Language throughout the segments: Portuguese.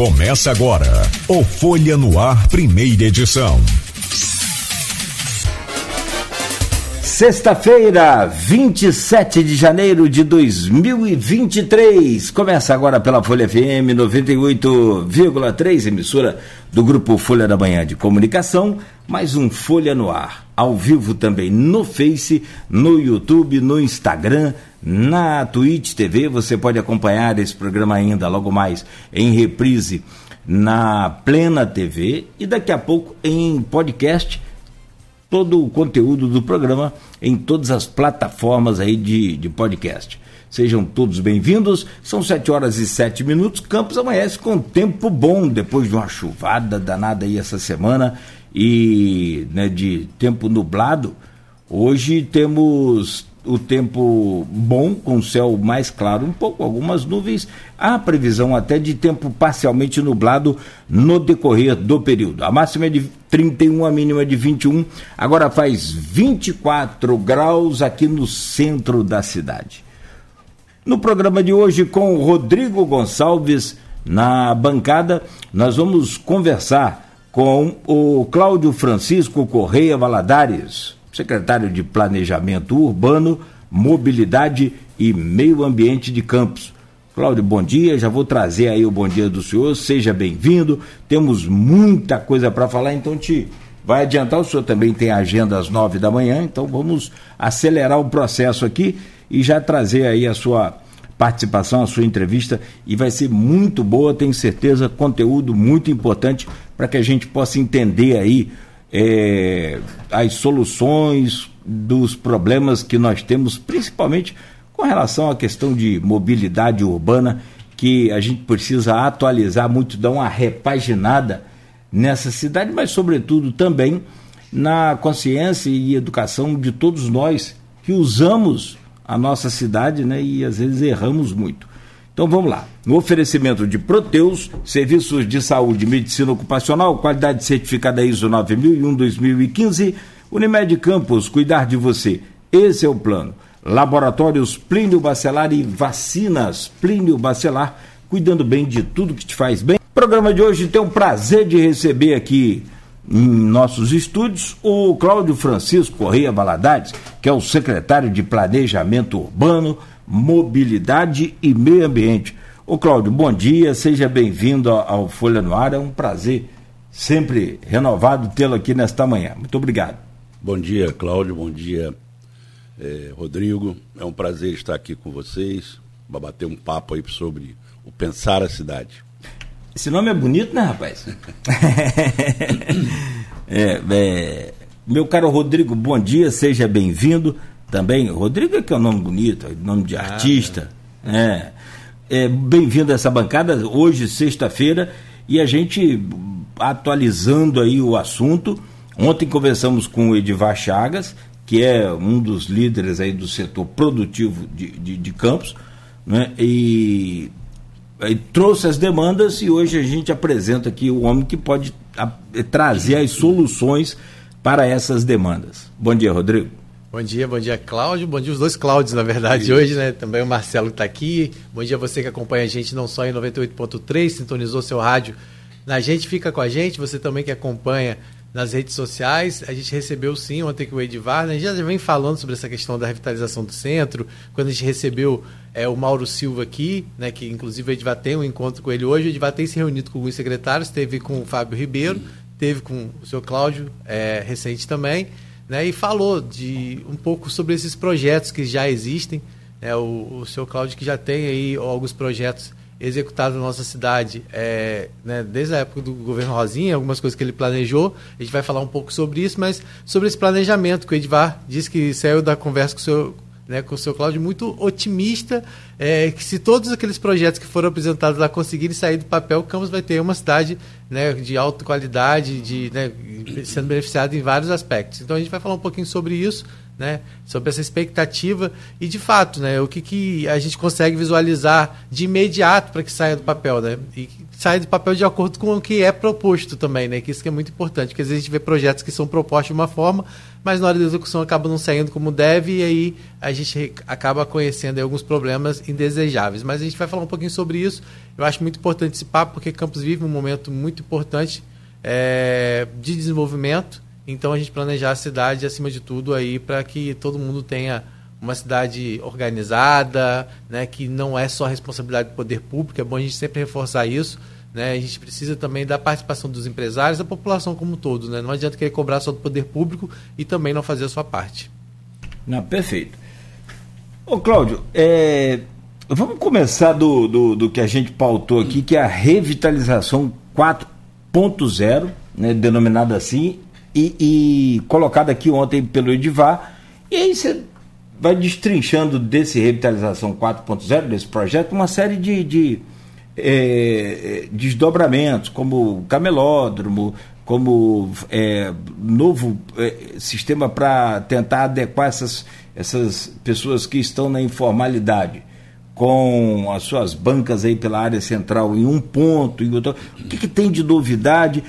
Começa agora o Folha no Ar, primeira edição. Sexta-feira, 27 de janeiro de 2023. Começa agora pela Folha FM 98,3, emissora do grupo Folha da Manhã de Comunicação. Mais um Folha no Ar, ao vivo também no Face, no YouTube, no Instagram, na Twitch TV. Você pode acompanhar esse programa ainda logo mais em reprise na Plena TV e daqui a pouco em podcast todo o conteúdo do programa em todas as plataformas aí de, de podcast. Sejam todos bem-vindos. São 7 horas e 7 minutos. Campos amanhece com tempo bom depois de uma chuvada danada aí essa semana e né, de tempo nublado. Hoje temos o tempo bom, com o céu mais claro, um pouco, algumas nuvens. Há previsão até de tempo parcialmente nublado no decorrer do período. A máxima é de 31, a mínima é de 21. Agora faz 24 graus aqui no centro da cidade. No programa de hoje, com o Rodrigo Gonçalves na bancada, nós vamos conversar com o Cláudio Francisco Correia Valadares secretário de Planejamento Urbano, Mobilidade e Meio Ambiente de Campos. Cláudio, bom dia. Já vou trazer aí o bom dia do senhor. Seja bem-vindo. Temos muita coisa para falar, então te vai adiantar. O senhor também tem agenda às nove da manhã, então vamos acelerar o processo aqui e já trazer aí a sua participação, a sua entrevista e vai ser muito boa, tenho certeza, conteúdo muito importante para que a gente possa entender aí é, as soluções dos problemas que nós temos, principalmente com relação à questão de mobilidade urbana, que a gente precisa atualizar muito, dar uma repaginada nessa cidade, mas, sobretudo, também na consciência e educação de todos nós que usamos a nossa cidade né, e às vezes erramos muito. Então vamos lá. No oferecimento de Proteus, serviços de saúde e medicina ocupacional, qualidade certificada ISO 9001-2015, Unimed Campos, cuidar de você. Esse é o plano. Laboratórios Plínio Bacelar e vacinas Plínio Bacelar, cuidando bem de tudo que te faz bem. O programa de hoje tem o prazer de receber aqui em nossos estúdios o Cláudio Francisco Correia Valadares, que é o secretário de Planejamento Urbano, mobilidade e meio ambiente. Ô Cláudio, bom dia, seja bem-vindo ao Folha no Ar, é um prazer sempre renovado tê-lo aqui nesta manhã. Muito obrigado. Bom dia, Cláudio, bom dia, eh, Rodrigo. É um prazer estar aqui com vocês, para bater um papo aí sobre o Pensar a Cidade. Esse nome é bonito, né, rapaz? é, é, meu caro Rodrigo, bom dia, seja bem-vindo também. Rodrigo é que é um nome bonito, é nome de ah, artista. é. é Bem-vindo a essa bancada, hoje, sexta-feira, e a gente atualizando aí o assunto. Ontem conversamos com o Edivar Chagas, que é um dos líderes aí do setor produtivo de, de, de Campos, né? e, e trouxe as demandas e hoje a gente apresenta aqui o homem que pode a, trazer as soluções para essas demandas. Bom dia, Rodrigo. Bom dia, bom dia, Cláudio. Bom dia, os dois Cláudios, na verdade, Isso. hoje, né? Também o Marcelo que está aqui. Bom dia a você que acompanha a gente não só em 98.3, sintonizou seu rádio. Na gente fica com a gente, você também que acompanha nas redes sociais. A gente recebeu sim ontem que o Edivar, né? a gente já vem falando sobre essa questão da revitalização do centro. Quando a gente recebeu é, o Mauro Silva aqui, né? Que inclusive o Edivar tem um encontro com ele hoje. O Edivar tem se reunido com alguns secretários, teve com o Fábio Ribeiro, teve com o seu Cláudio é, recente também né, e falou de um pouco sobre esses projetos que já existem. Né, o, o senhor Cláudio que já tem aí alguns projetos executados na nossa cidade é, né, desde a época do governo Rosinha, algumas coisas que ele planejou. A gente vai falar um pouco sobre isso, mas sobre esse planejamento que o Edvar disse que saiu da conversa com o senhor né, com o seu Cláudio, muito otimista, é, que se todos aqueles projetos que foram apresentados lá conseguirem sair do papel, Campos vai ter uma cidade né, de alta qualidade, de, né, sendo beneficiado em vários aspectos. Então a gente vai falar um pouquinho sobre isso, né, sobre essa expectativa e de fato, né, o que, que a gente consegue visualizar de imediato para que saia do papel, né, e saia do papel de acordo com o que é proposto também, né, que isso que é muito importante, porque às vezes a gente vê projetos que são propostos de uma forma, mas na hora da execução acaba não saindo como deve e aí a gente acaba conhecendo alguns problemas indesejáveis. Mas a gente vai falar um pouquinho sobre isso. Eu acho muito importante esse papo porque Campos vive um momento muito importante é, de desenvolvimento então a gente planejar a cidade acima de tudo aí para que todo mundo tenha uma cidade organizada, né, que não é só responsabilidade do poder público, é bom a gente sempre reforçar isso. Né? A gente precisa também da participação dos empresários, da população como um todo. Né? Não adianta querer cobrar só do poder público e também não fazer a sua parte. Não, perfeito. Ô Cláudio, é, vamos começar do, do, do, que a gente pautou aqui, que é a revitalização 4.0, né, denominada assim, e, e colocado aqui ontem pelo Edivar. E aí você vai destrinchando desse Revitalização 4.0, desse projeto, uma série de, de é, desdobramentos, como camelódromo, como é, novo é, sistema para tentar adequar essas, essas pessoas que estão na informalidade com as suas bancas aí pela área central em um ponto, outro. O que, que tem de novidade?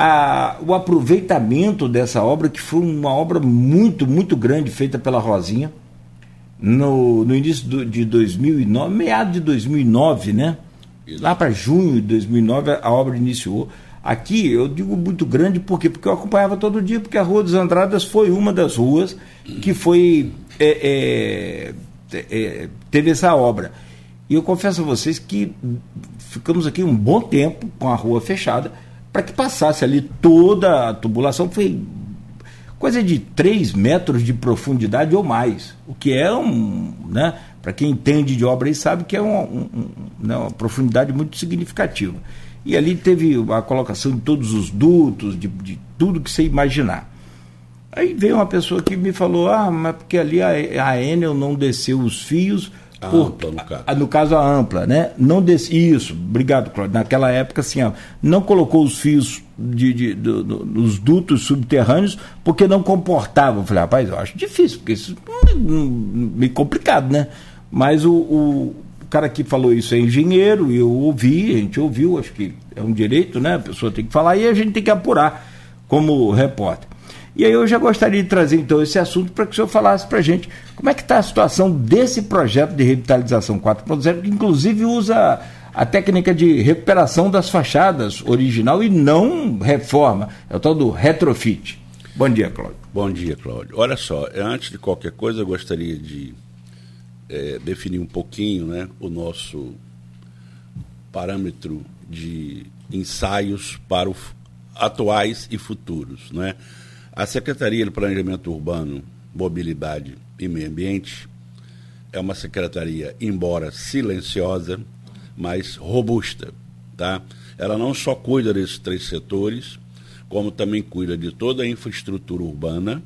a, o aproveitamento dessa obra, que foi uma obra muito, muito grande, feita pela Rosinha, no, no início do, de 2009, meado de 2009, né? Lá para junho de 2009 a obra iniciou. Aqui eu digo muito grande porque porque eu acompanhava todo dia porque a Rua dos Andradas foi uma das ruas que foi é, é, é, teve essa obra. E eu confesso a vocês que ficamos aqui um bom tempo com a rua fechada para que passasse ali toda a tubulação. Foi coisa de 3 metros de profundidade ou mais, o que é um. Né, para quem entende de obra e sabe que é uma, um, né, uma profundidade muito significativa. E ali teve a colocação de todos os dutos, de, de tudo que você imaginar. Aí veio uma pessoa que me falou: ah, mas porque ali a, a Enel não desceu os fios a por, ampla, no caso. A, no caso, a ampla, né? Não desse, isso, obrigado, Cláudio. Naquela época, assim, ó, não colocou os fios de, de, do, do, nos dutos subterrâneos porque não comportavam. Eu falei, rapaz, eu acho difícil, porque isso é meio complicado, né? Mas o, o cara que falou isso é engenheiro, e eu ouvi, a gente ouviu, acho que é um direito, né? A pessoa tem que falar e a gente tem que apurar como repórter. E aí eu já gostaria de trazer então esse assunto para que o senhor falasse para a gente como é que está a situação desse projeto de revitalização 4.0, que inclusive usa a técnica de recuperação das fachadas original e não reforma, é o tal do retrofit. Bom dia, Cláudio. Bom dia, Cláudio. Olha só, antes de qualquer coisa, eu gostaria de é, definir um pouquinho né, o nosso parâmetro de ensaios para o atuais e futuros. Né? A Secretaria de Planejamento Urbano, Mobilidade e Meio Ambiente é uma secretaria, embora silenciosa, mas robusta. Tá? Ela não só cuida desses três setores, como também cuida de toda a infraestrutura urbana.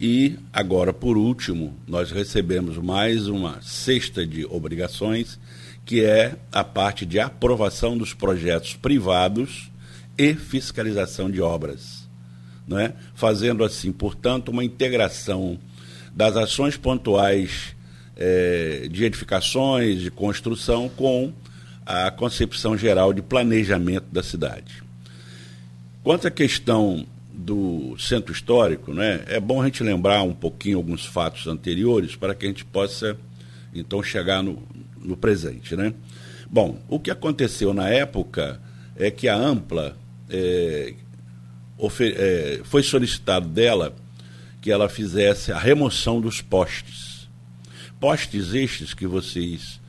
E agora, por último, nós recebemos mais uma cesta de obrigações, que é a parte de aprovação dos projetos privados e fiscalização de obras né? fazendo assim, portanto, uma integração das ações pontuais é, de edificações, de construção, com a concepção geral de planejamento da cidade. Quanto à questão do centro histórico, né, é bom a gente lembrar um pouquinho alguns fatos anteriores para que a gente possa, então, chegar no, no presente. Né? Bom, o que aconteceu na época é que a Ampla, é, é, foi solicitado dela que ela fizesse a remoção dos postes. Postes estes que vocês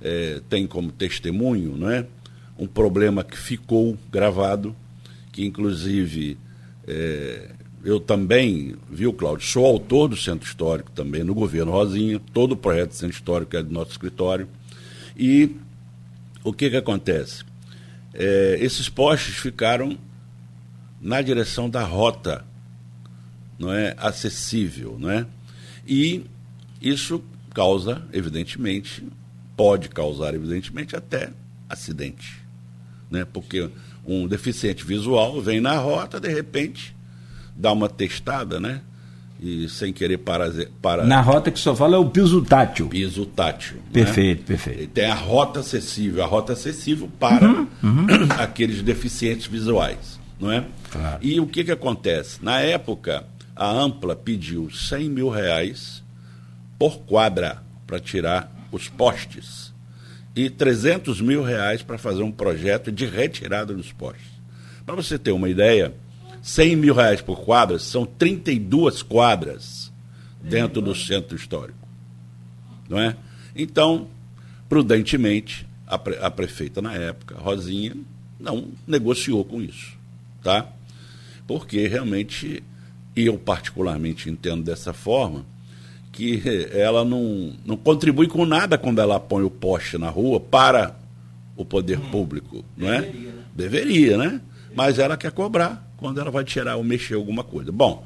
é, têm como testemunho, não é? Um problema que ficou gravado, que inclusive é, eu também, viu, Cláudio, sou autor do Centro Histórico também, no governo Rosinha, todo o projeto do Centro Histórico é do nosso escritório. E o que, que acontece? É, esses postes ficaram na direção da rota não é acessível, não é? E isso causa, evidentemente, pode causar, evidentemente, até acidente, né? Porque um deficiente visual vem na rota, de repente, dá uma testada, né? e sem querer para, para na rota que só fala é o piso tátil. Piso tátil. Perfeito, né? perfeito. Tem a rota acessível, a rota acessível para uhum, uhum. aqueles deficientes visuais, não é? Claro. E o que que acontece? Na época, a Ampla pediu 100 mil reais por quadra para tirar os postes e 300 mil reais para fazer um projeto de retirada dos postes. Para você ter uma ideia, 100 mil reais por quadra são 32 quadras dentro do centro histórico. Não é? Então, prudentemente, a, pre, a prefeita na época, Rosinha, não negociou com isso. Tá? Porque realmente, e eu particularmente entendo dessa forma, que ela não, não contribui com nada quando ela põe o poste na rua para o poder público, não é? Deveria, né? Deveria, né? Mas ela quer cobrar quando ela vai tirar ou mexer alguma coisa. Bom,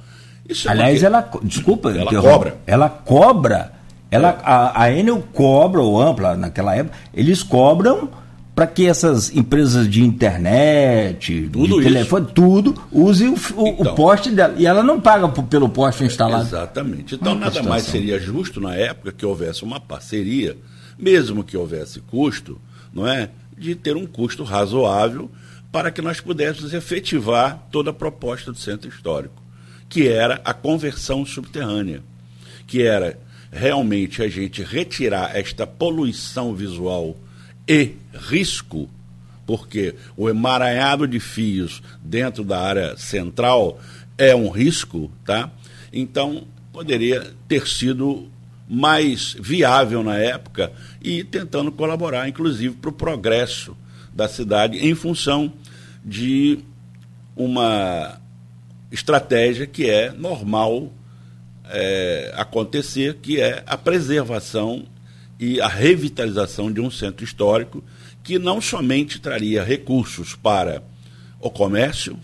isso é Aliás, ela. Desculpa, ela cobra. Ela cobra. Ela, é. a, a Enel cobra, ou Ampla, naquela época, eles cobram para que essas empresas de internet, tudo de telefone, tudo, use o, o, então, o, poste dela. E ela não paga pelo poste instalado. Exatamente. Então, nada mais seria justo na época que houvesse uma parceria, mesmo que houvesse custo, não é? De ter um custo razoável para que nós pudéssemos efetivar toda a proposta do centro histórico, que era a conversão subterrânea, que era realmente a gente retirar esta poluição visual e risco, porque o emaranhado de fios dentro da área central é um risco, tá? Então, poderia ter sido mais viável na época e tentando colaborar, inclusive, para o progresso da cidade em função de uma estratégia que é normal é, acontecer, que é a preservação e a revitalização de um centro histórico que não somente traria recursos para o comércio,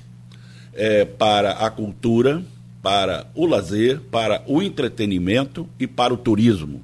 é, para a cultura, para o lazer, para o entretenimento e para o turismo.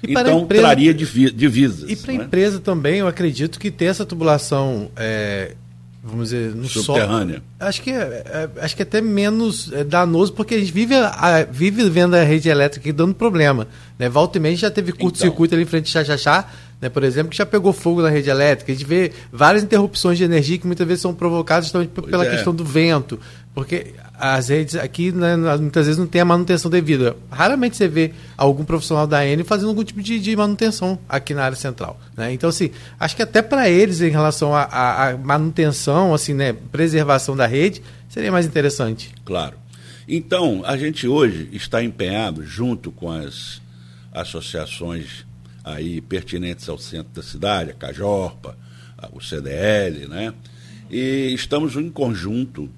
E então, empresa, traria divisas. E para a né? empresa também, eu acredito que ter essa tubulação é, vamos dizer, no subterrânea. Sol, acho que é, é, acho que é até menos é, danoso porque a gente vive, a, vive vendo a rede elétrica dando problema. Né? Volta e meia já teve curto-circuito então. ali em frente de Xaxá, né, por exemplo, que já pegou fogo na rede elétrica. A gente vê várias interrupções de energia que muitas vezes são provocadas justamente pela é. questão do vento. Porque as redes aqui né, muitas vezes não tem a manutenção devida. Raramente você vê algum profissional da Enel fazendo algum tipo de, de manutenção aqui na área central. Né? Então, assim, acho que até para eles, em relação à manutenção, assim, né, preservação da rede, seria mais interessante. Claro. Então, a gente hoje está empenhado, junto com as associações aí pertinentes ao centro da cidade, a Cajorpa, o CDL, né? E estamos em conjunto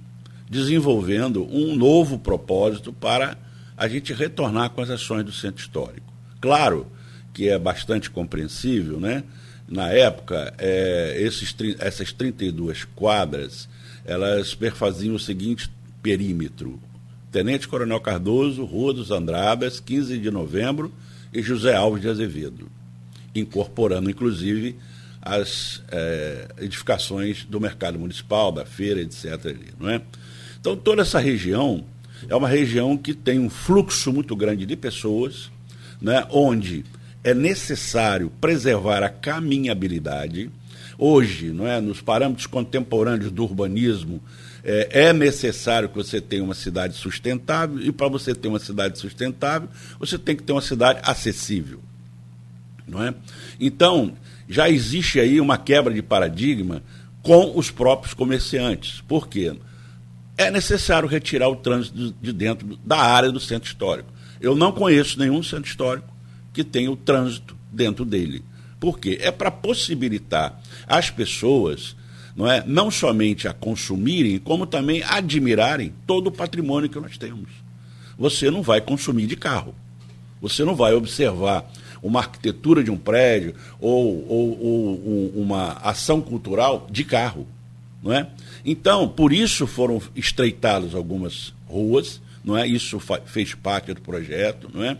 desenvolvendo um novo propósito para a gente retornar com as ações do centro histórico. Claro que é bastante compreensível, né? Na época, é, esses, essas 32 quadras, elas perfaziam o seguinte perímetro. Tenente Coronel Cardoso, Rua dos Andradas, 15 de novembro e José Alves de Azevedo, incorporando, inclusive, as é, edificações do mercado municipal, da feira, etc. Não é? Então, toda essa região é uma região que tem um fluxo muito grande de pessoas, né, onde é necessário preservar a caminhabilidade. Hoje, não é, nos parâmetros contemporâneos do urbanismo, é, é necessário que você tenha uma cidade sustentável, e para você ter uma cidade sustentável, você tem que ter uma cidade acessível. Não é? Então, já existe aí uma quebra de paradigma com os próprios comerciantes. Por quê? É necessário retirar o trânsito de dentro da área do centro histórico. Eu não conheço nenhum centro histórico que tenha o trânsito dentro dele. Por quê? É para possibilitar as pessoas não, é, não somente a consumirem, como também admirarem todo o patrimônio que nós temos. Você não vai consumir de carro. Você não vai observar uma arquitetura de um prédio ou, ou, ou uma ação cultural de carro. Não é? Então, por isso foram estreitadas algumas ruas, não é? Isso fez parte do projeto, não é?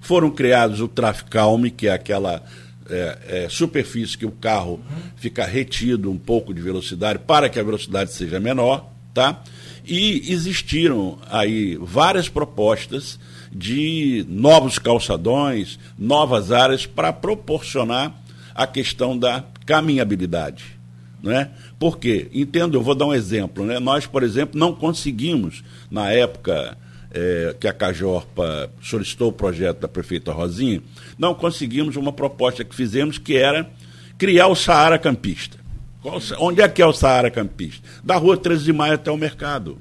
Foram criados o Traficalme, que é aquela é, é, superfície que o carro fica retido um pouco de velocidade para que a velocidade seja menor, tá? E existiram aí várias propostas de novos calçadões, novas áreas para proporcionar a questão da caminhabilidade. Né? Por quê? Entendo, eu vou dar um exemplo. Né? Nós, por exemplo, não conseguimos, na época é, que a Cajorpa solicitou o projeto da prefeita Rosinha, não conseguimos uma proposta que fizemos que era criar o Saara Campista. Qual, onde é que é o Saara Campista? Da rua 13 de maio até o mercado.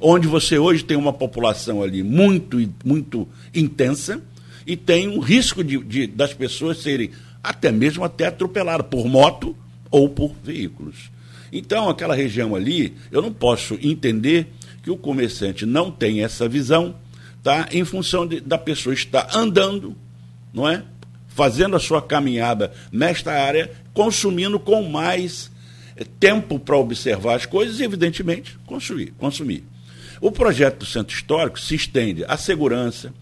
Onde você hoje tem uma população ali muito, muito intensa e tem um risco de, de das pessoas serem até mesmo até atropeladas por moto ou por veículos. Então, aquela região ali, eu não posso entender que o comerciante não tem essa visão, tá? em função de, da pessoa estar andando, não é? fazendo a sua caminhada nesta área, consumindo com mais eh, tempo para observar as coisas e, evidentemente, consumir. consumir. O projeto do Centro Histórico se estende à segurança,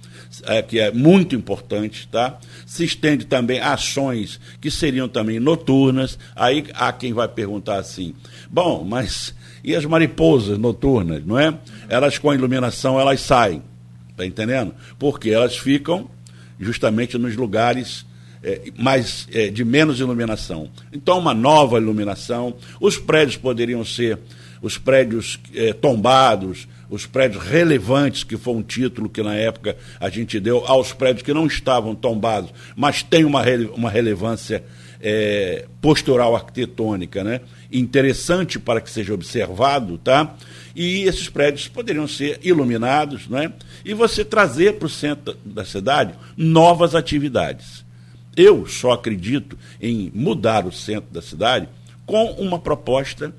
é, que é muito importante, tá? Se estende também a ações que seriam também noturnas. Aí há quem vai perguntar assim: bom, mas e as mariposas noturnas, não é? Elas com a iluminação elas saem, tá entendendo? Porque elas ficam justamente nos lugares é, mais é, de menos iluminação. Então, uma nova iluminação. Os prédios poderiam ser os prédios é, tombados, os prédios relevantes, que foi um título que na época a gente deu aos prédios que não estavam tombados, mas têm uma, rele uma relevância é, postural arquitetônica, né? interessante para que seja observado, tá? E esses prédios poderiam ser iluminados, né? E você trazer para o centro da cidade novas atividades. Eu só acredito em mudar o centro da cidade com uma proposta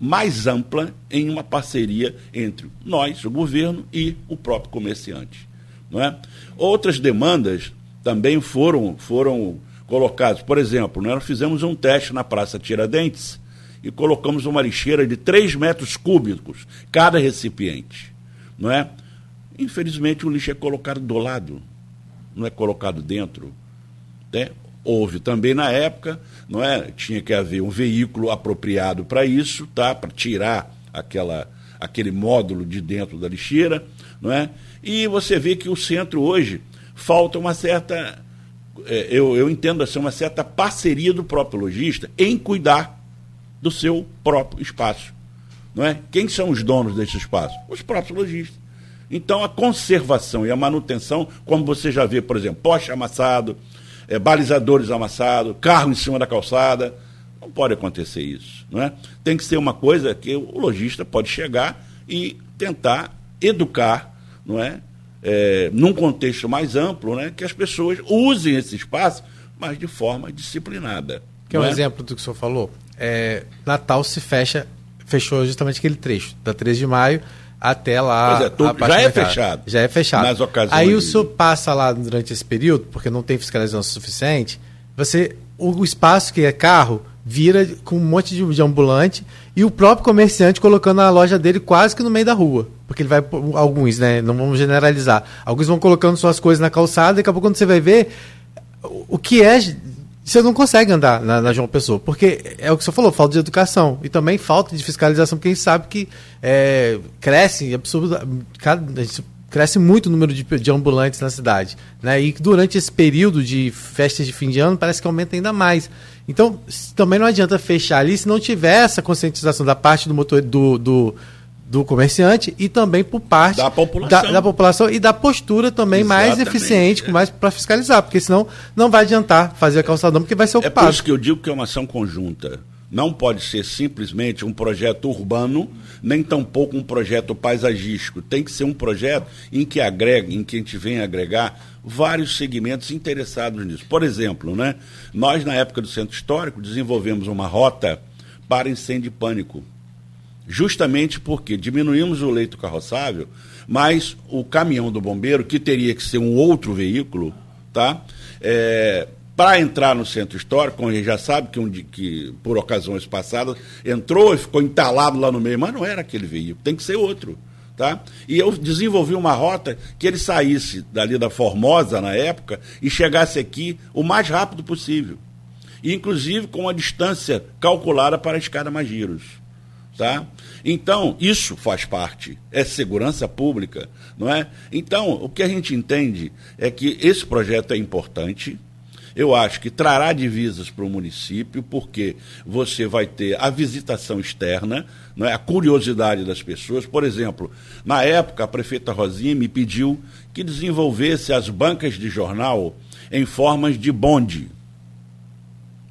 mais ampla em uma parceria entre nós, o governo e o próprio comerciante. Não é? Outras demandas também foram, foram colocadas. Por exemplo, nós fizemos um teste na Praça Tiradentes e colocamos uma lixeira de 3 metros cúbicos cada recipiente. Não é? Infelizmente, o lixo é colocado do lado, não é colocado dentro. Né? Houve também na época, não é? Tinha que haver um veículo apropriado para isso, tá? Para tirar aquela, aquele módulo de dentro da lixeira, não é? E você vê que o centro hoje falta uma certa, é, eu, eu entendo assim, uma certa parceria do próprio lojista em cuidar do seu próprio espaço. Não é? Quem são os donos desse espaço? Os próprios lojistas. Então, a conservação e a manutenção, como você já vê, por exemplo, poste amassado, é, balizadores amassados, carro em cima da calçada. Não pode acontecer isso. Não é? Tem que ser uma coisa que o lojista pode chegar e tentar educar, não é? é num contexto mais amplo, né? que as pessoas usem esse espaço, mas de forma disciplinada. Que é um é? exemplo do que o senhor falou. É, Natal se fecha, fechou justamente aquele trecho, da 3 de maio até lá. É, tô, já é fechado. Já é fechado. Nas ocasiões. Aí o senhor passa lá durante esse período, porque não tem fiscalização suficiente, você. O, o espaço que é carro vira com um monte de, de, ambulante e o próprio comerciante colocando a loja dele quase que no meio da rua. Porque ele vai. Alguns, né? Não vamos generalizar. Alguns vão colocando suas coisas na calçada e daqui a pouco quando você vai ver. O que é você não consegue andar na, na, João Pessoa, porque é o que você falou, falta de educação e também falta de fiscalização, porque a gente sabe que é, cresce absurdo, cresce muito o número de, de, ambulantes na cidade, né? E durante esse período de festas de fim de ano parece que aumenta ainda mais. Então também não adianta fechar ali se não tiver essa conscientização da parte do motor do, do do comerciante e também por parte da população, da, da população e da postura também Exatamente, mais eficiente, é. mais para fiscalizar, porque senão não vai adiantar fazer a calçadão, porque vai ser ocupado. É por isso que eu digo que é uma ação conjunta. Não pode ser simplesmente um projeto urbano, nem tampouco um projeto paisagístico. Tem que ser um projeto em que agrega, em que a gente vem agregar vários segmentos interessados nisso. Por exemplo, né, nós, na época do Centro Histórico, desenvolvemos uma rota para incêndio e pânico justamente porque diminuímos o leito carroçável, mas o caminhão do bombeiro, que teria que ser um outro veículo, tá? É, para entrar no centro histórico, como a gente já sabe que, um, que por ocasiões passadas entrou e ficou entalado lá no meio, mas não era aquele veículo, tem que ser outro. Tá? E eu desenvolvi uma rota que ele saísse dali da Formosa na época e chegasse aqui o mais rápido possível. inclusive com uma distância calculada para a escada Magiros Tá? Então, isso faz parte, é segurança pública, não é? Então, o que a gente entende é que esse projeto é importante, eu acho que trará divisas para o município, porque você vai ter a visitação externa, não é? a curiosidade das pessoas. Por exemplo, na época, a prefeita Rosinha me pediu que desenvolvesse as bancas de jornal em formas de bonde.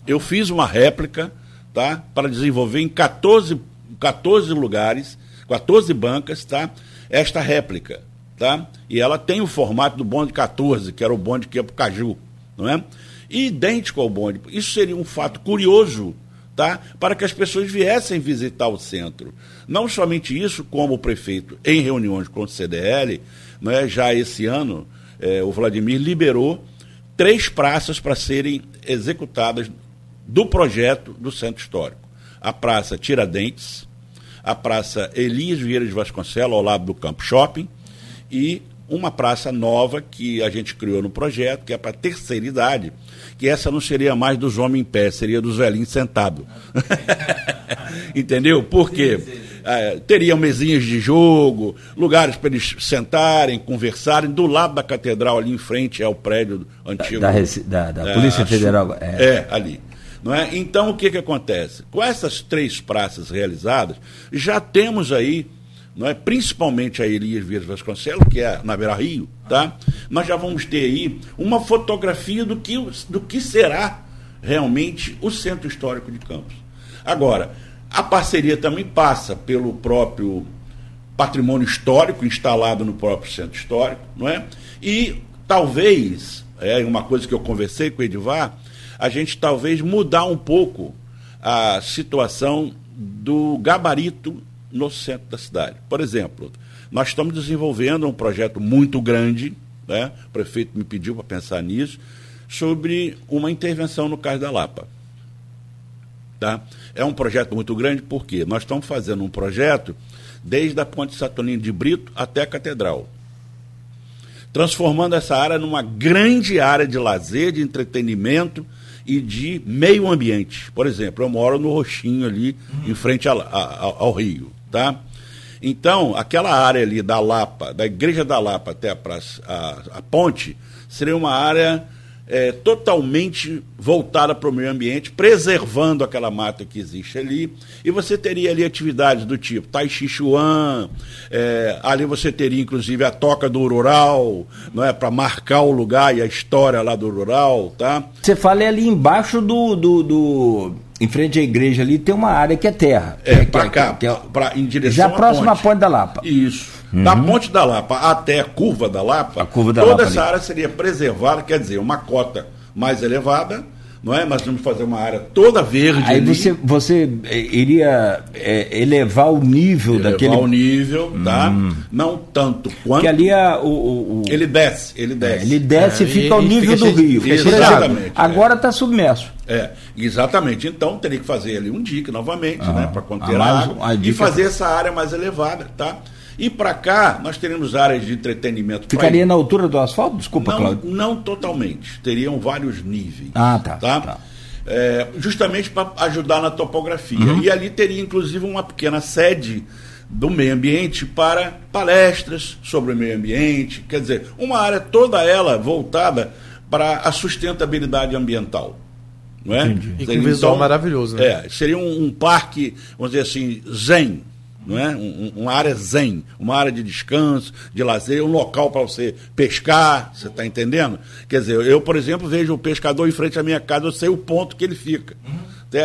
Eu fiz uma réplica tá, para desenvolver em 14, 14 lugares, 14 bancas, tá, esta réplica. Tá? E ela tem o formato do bonde 14, que era o bonde que ia para o Caju. Não é? idêntico ao bonde. Isso seria um fato curioso tá? para que as pessoas viessem visitar o centro. Não somente isso, como o prefeito, em reuniões com o CDL, né, já esse ano, é, o Vladimir liberou três praças para serem executadas do projeto do Centro Histórico. A Praça Tiradentes, a Praça Elias Vieira de Vasconcelos, ao lado do Campo Shopping, e uma praça nova que a gente criou no projeto, que é para terceira idade, que essa não seria mais dos homens em pé, seria dos velhinhos sentados. Entendeu? Por quê? É, teriam mesinhas de jogo, lugares para eles sentarem, conversarem. Do lado da catedral, ali em frente, é o prédio antigo. Da, da, da, da Polícia Federal. É. é, ali. Não é? Então, o que, que acontece? Com essas três praças realizadas, já temos aí não é? principalmente a Elias Vieira Vasconcelos, que é na Beira Rio, tá? nós já vamos ter aí uma fotografia do que, do que será realmente o Centro Histórico de Campos. Agora, a parceria também passa pelo próprio patrimônio histórico instalado no próprio Centro Histórico, não é? E talvez, é uma coisa que eu conversei com o Edivar, a gente talvez mudar um pouco a situação do gabarito no centro da cidade. Por exemplo, nós estamos desenvolvendo um projeto muito grande, né? o prefeito me pediu para pensar nisso, sobre uma intervenção no Cais da Lapa. Tá? É um projeto muito grande porque nós estamos fazendo um projeto desde a Ponte Saturnino de Brito até a Catedral. Transformando essa área numa grande área de lazer, de entretenimento, e de meio ambiente. Por exemplo, eu moro no Roxinho ali, em frente ao, ao, ao rio. Tá? Então, aquela área ali da Lapa, da Igreja da Lapa até a, praça, a, a ponte, seria uma área é, totalmente voltada para o meio ambiente, preservando aquela mata que existe ali. E você teria ali atividades do tipo Tai Chi Chuan, é, ali você teria inclusive a toca do rural, não é para marcar o lugar e a história lá do rural, tá? Você fala ali embaixo do, do, do em frente à igreja ali tem uma área que é terra. É, para cá, que é, pra, em direção Já próximo à ponte. ponte da Lapa. Isso. Uhum. Da ponte da Lapa até a curva da Lapa, curva da toda Lapa essa ali. área seria preservada, quer dizer, uma cota mais elevada, não é? Mas vamos fazer uma área toda verde. Aí ali. você, você eh, iria é, elevar o nível elevar daquele. Elevar o nível, tá? Hum. Não tanto quanto. Que ali é o, o, o... Ele desce, ele desce. É, ele desce é, e fica ao nível do rio. Exatamente. Agora está submerso. É, exatamente. Então teria que fazer ali um dique novamente, ah, né? Para conter a, a água. A e fazer essa área mais elevada, tá? E para cá, nós teremos áreas de entretenimento. Ficaria na altura do asfalto? Desculpa, não, Cláudio. Não totalmente. Teriam vários níveis. Ah, tá. tá? tá. É, justamente para ajudar na topografia. Uhum. E ali teria, inclusive, uma pequena sede do meio ambiente para palestras sobre o meio ambiente. Quer dizer, uma área toda ela voltada para a sustentabilidade ambiental. Não é? Entendi. E com um visual então, maravilhoso. Né? É, seria um, um parque, vamos dizer assim, zen não é? Um, uma área zen, uma área de descanso, de lazer, um local para você pescar, você está entendendo? Quer dizer, eu, por exemplo, vejo o pescador em frente à minha casa, eu sei o ponto que ele fica.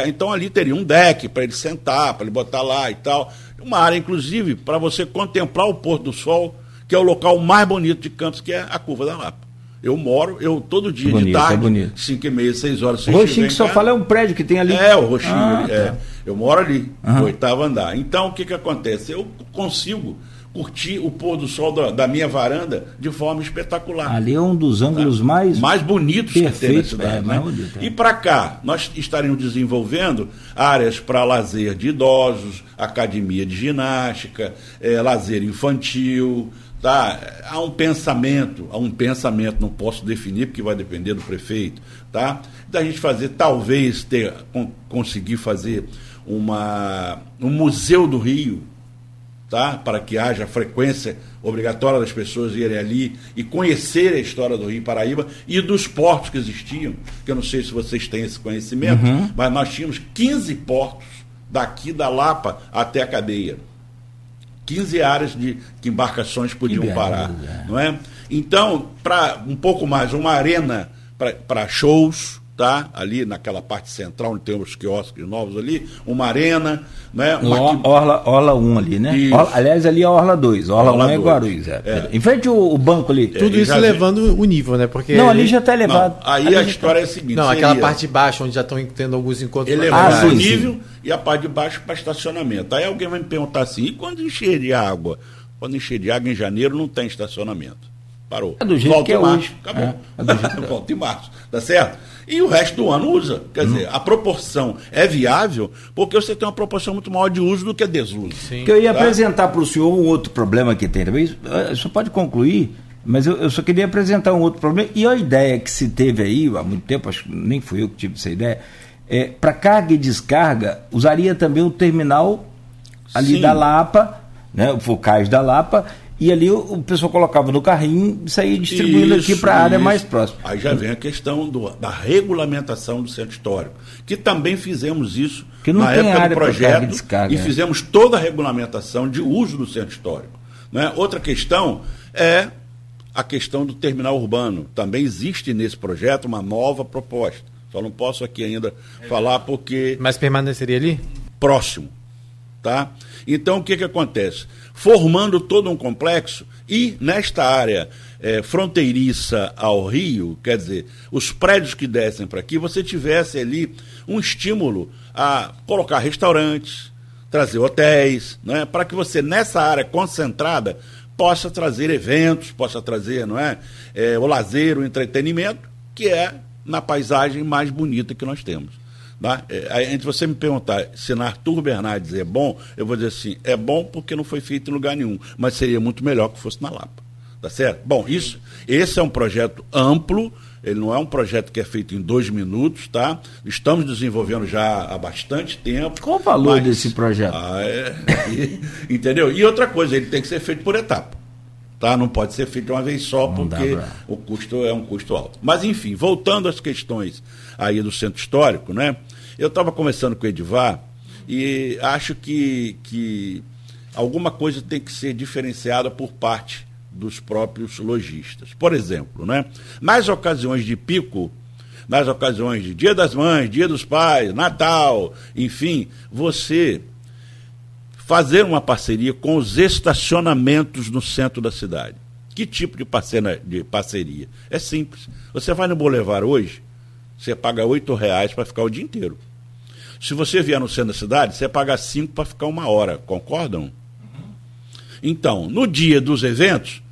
Então ali teria um deck para ele sentar, para ele botar lá e tal. Uma área, inclusive, para você contemplar o pôr do sol, que é o local mais bonito de Campos, que é a Curva da Lapa. Eu moro, eu todo dia bonito, de tarde, é bonito. 5 e meia, 6 horas. O Roxinho que só fala é um prédio que tem ali. É, o Roxinho. Ah, tá. é. Eu moro ali, uhum. no oitavo andar. Então, o que, que acontece? Eu consigo curtir o pôr do sol da, da, minha varanda de forma espetacular. Ali é um dos ângulos tá? mais mais bonitos perfeito, que tem na cidade. É, né? bonito, é. E para cá, nós estaremos desenvolvendo áreas para lazer de idosos, academia de ginástica, é, lazer infantil, tá? Há um pensamento, há um pensamento, não posso definir porque vai depender do prefeito, tá? Da gente fazer, talvez ter, conseguir fazer uma, um museu do Rio, tá? para que haja frequência obrigatória das pessoas irem ali e conhecer a história do Rio Paraíba e dos portos que existiam, que eu não sei se vocês têm esse conhecimento, uhum. mas nós tínhamos 15 portos daqui da Lapa até a cadeia. 15 áreas de que embarcações podiam que parar, não é? Então, para um pouco mais, uma arena para shows, tá? Ali naquela parte central, onde tem os quiosques novos ali, uma arena, né? Uma... Orla, Orla 1 ali, né? Orla, aliás, ali é Orla 2. Orla, Orla 1 é Guarulhos. É. É. Em frente o, o banco ali. É, Tudo isso levando o nível, né? Porque não, ali já está elevado. Não, aí ali a história tá... é a seguinte. Não, seria... aquela parte de baixo, onde já estão tendo alguns encontros. Elevando ah, o nível sim. e a parte de baixo para estacionamento. Aí alguém vai me perguntar assim, e quando encher de água? Quando encher de água em janeiro não tem estacionamento. Parou. É do jeito Volta que é março. hoje. Acabou. É, é Volta em março. Tá certo? E o resto do ano usa. Quer hum. dizer, a proporção é viável porque você tem uma proporção muito maior de uso do que desuso. Sim. Que eu ia tá? apresentar para o senhor um outro problema que tem também. O senhor pode concluir, mas eu, eu, só queria apresentar um outro problema. E a ideia que se teve aí, há muito tempo, acho que nem fui eu que tive essa ideia, é, para carga e descarga, usaria também o terminal ali Sim. da Lapa, né, o Focais da Lapa, e ali o, o pessoal colocava no carrinho e saía distribuindo isso, aqui para a área mais próxima. Aí já vem a questão do, da regulamentação do centro histórico, que também fizemos isso que na época do projeto descarga, e é. fizemos toda a regulamentação de uso do centro histórico. Né? Outra questão é a questão do terminal urbano. Também existe nesse projeto uma nova proposta. Só não posso aqui ainda falar porque. Mas permaneceria ali? Próximo. Tá? Então o que, que acontece? Formando todo um complexo e nesta área é, fronteiriça ao Rio, quer dizer, os prédios que descem para aqui, você tivesse ali um estímulo a colocar restaurantes, trazer hotéis, né, para que você nessa área concentrada possa trazer eventos, possa trazer, não é, é o lazer, o entretenimento, que é na paisagem mais bonita que nós temos. Tá? É, você me perguntar se na Arthur Bernardes é bom, eu vou dizer assim, é bom porque não foi feito em lugar nenhum, mas seria muito melhor que fosse na Lapa. Tá certo? Bom, isso, esse é um projeto amplo, ele não é um projeto que é feito em dois minutos, tá? Estamos desenvolvendo já há bastante tempo. Qual o valor mas, desse projeto? Ah, é, entendeu? E outra coisa, ele tem que ser feito por etapa. Tá? Não pode ser feito de uma vez só, não porque pra... o custo é um custo alto. Mas, enfim, voltando às questões aí do centro histórico, né? Eu estava conversando com o Edivar e acho que, que alguma coisa tem que ser diferenciada por parte dos próprios lojistas. Por exemplo, né, nas ocasiões de pico, nas ocasiões de Dia das Mães, Dia dos Pais, Natal, enfim, você fazer uma parceria com os estacionamentos no centro da cidade. Que tipo de parceria? É simples. Você vai no Boulevard hoje, você paga oito reais para ficar o dia inteiro. Se você vier no centro da cidade, você paga cinco para ficar uma hora, concordam? Então, no dia dos eventos,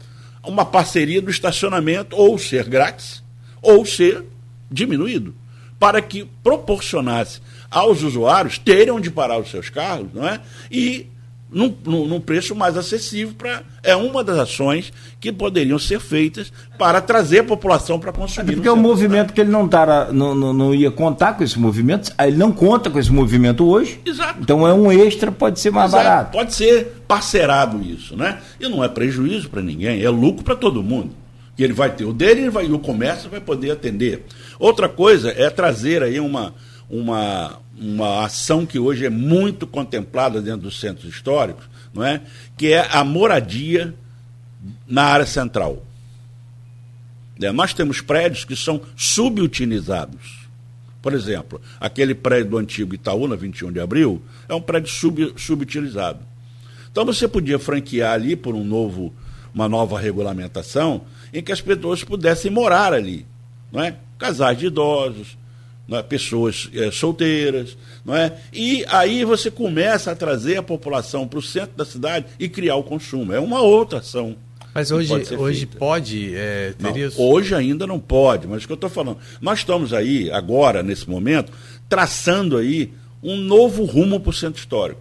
uma parceria do estacionamento ou ser grátis ou ser diminuído, para que proporcionasse aos usuários terem onde parar os seus carros, não é? E num, num, preço mais acessível. Pra, é uma das ações que poderiam ser feitas para trazer a população para consumir. É porque o movimento que ele não, tá, não, não, não, ia contar com esse movimento, ele não conta com esse movimento hoje. Exato. Então é um extra, pode ser mais Exato. barato. Pode ser parcerado isso, né? E não é prejuízo para ninguém, é lucro para todo mundo. Que ele vai ter o dele vai, e o comércio vai poder atender. Outra coisa é trazer aí uma, uma uma ação que hoje é muito contemplada dentro dos centros históricos, não é? que é a moradia na área central. É, nós temos prédios que são subutilizados. Por exemplo, aquele prédio do antigo Itaú, na 21 de abril, é um prédio sub, subutilizado. Então você podia franquear ali por um novo, uma nova regulamentação em que as pessoas pudessem morar ali. Não é? Casais de idosos, é? pessoas é, solteiras, não é? E aí você começa a trazer a população para o centro da cidade e criar o consumo. É uma outra ação. Mas hoje pode, hoje pode é, ter não, isso? Hoje ainda não pode, mas o que eu estou falando, nós estamos aí, agora, nesse momento, traçando aí um novo rumo para o centro histórico.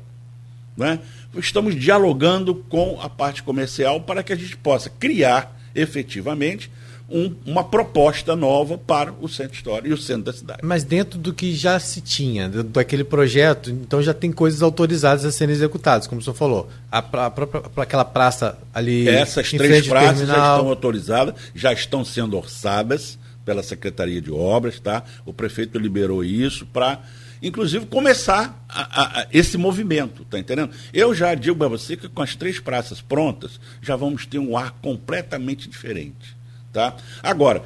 Né? Estamos dialogando com a parte comercial para que a gente possa criar efetivamente um, uma proposta nova para o centro histórico e o centro da cidade. Mas dentro do que já se tinha, daquele projeto, então já tem coisas autorizadas a serem executadas, como o senhor falou. A, a, a, aquela praça ali. Essas três praças já estão autorizadas, já estão sendo orçadas pela Secretaria de Obras, tá? O prefeito liberou isso para inclusive começar a, a, esse movimento, tá entendendo? Eu já digo para você que com as três praças prontas, já vamos ter um ar completamente diferente. Tá? Agora,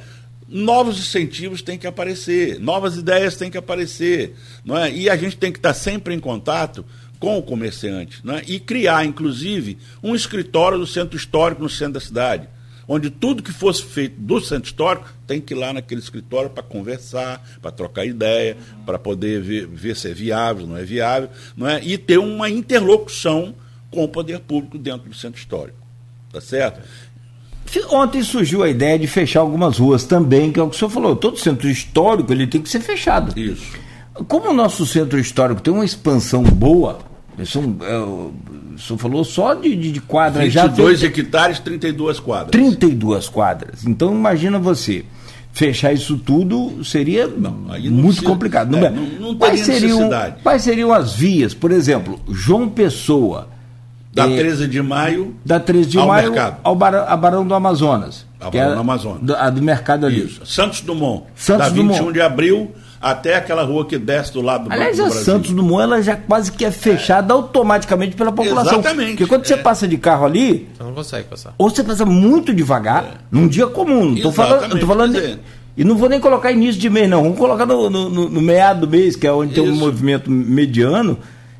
novos incentivos têm que aparecer, novas ideias têm que aparecer, não é? e a gente tem que estar sempre em contato com o comerciante não é? e criar, inclusive, um escritório do centro histórico no centro da cidade, onde tudo que fosse feito do centro histórico tem que ir lá naquele escritório para conversar, para trocar ideia, para poder ver, ver se é viável, não é viável, não é? e ter uma interlocução com o poder público dentro do centro histórico. Tá certo? Ontem surgiu a ideia de fechar algumas ruas também, que é o que o senhor falou. Todo centro histórico ele tem que ser fechado. Isso. Como o nosso centro histórico tem uma expansão boa, são, é, o senhor falou só de, de, de quadras 22 já. 22 hectares, 32 quadras. 32 quadras. Então imagina você. Fechar isso tudo seria não, não muito complicado. Não, é, não, não quais, seriam, quais seriam as vias? Por exemplo, João Pessoa da e, 13 de maio. Da 13 de ao maio mercado. ao Barão, a Barão do Amazonas. A Barão é do Amazonas. Do, a do mercado ali. Isso. Santos Dumont. Santos da 21 Dumont. de abril até aquela rua que desce do lado do Aliás, Banco a Santos Dumont ela já quase que é fechada é. automaticamente pela população. Exatamente. Porque quando você é. passa de carro ali. Você não consegue passar. Ou você passa muito devagar, é. num dia comum. Não tô falando. Tô falando e não vou nem colocar início de mês, não. Vamos colocar no, no, no meado do mês, que é onde Isso. tem um movimento mediano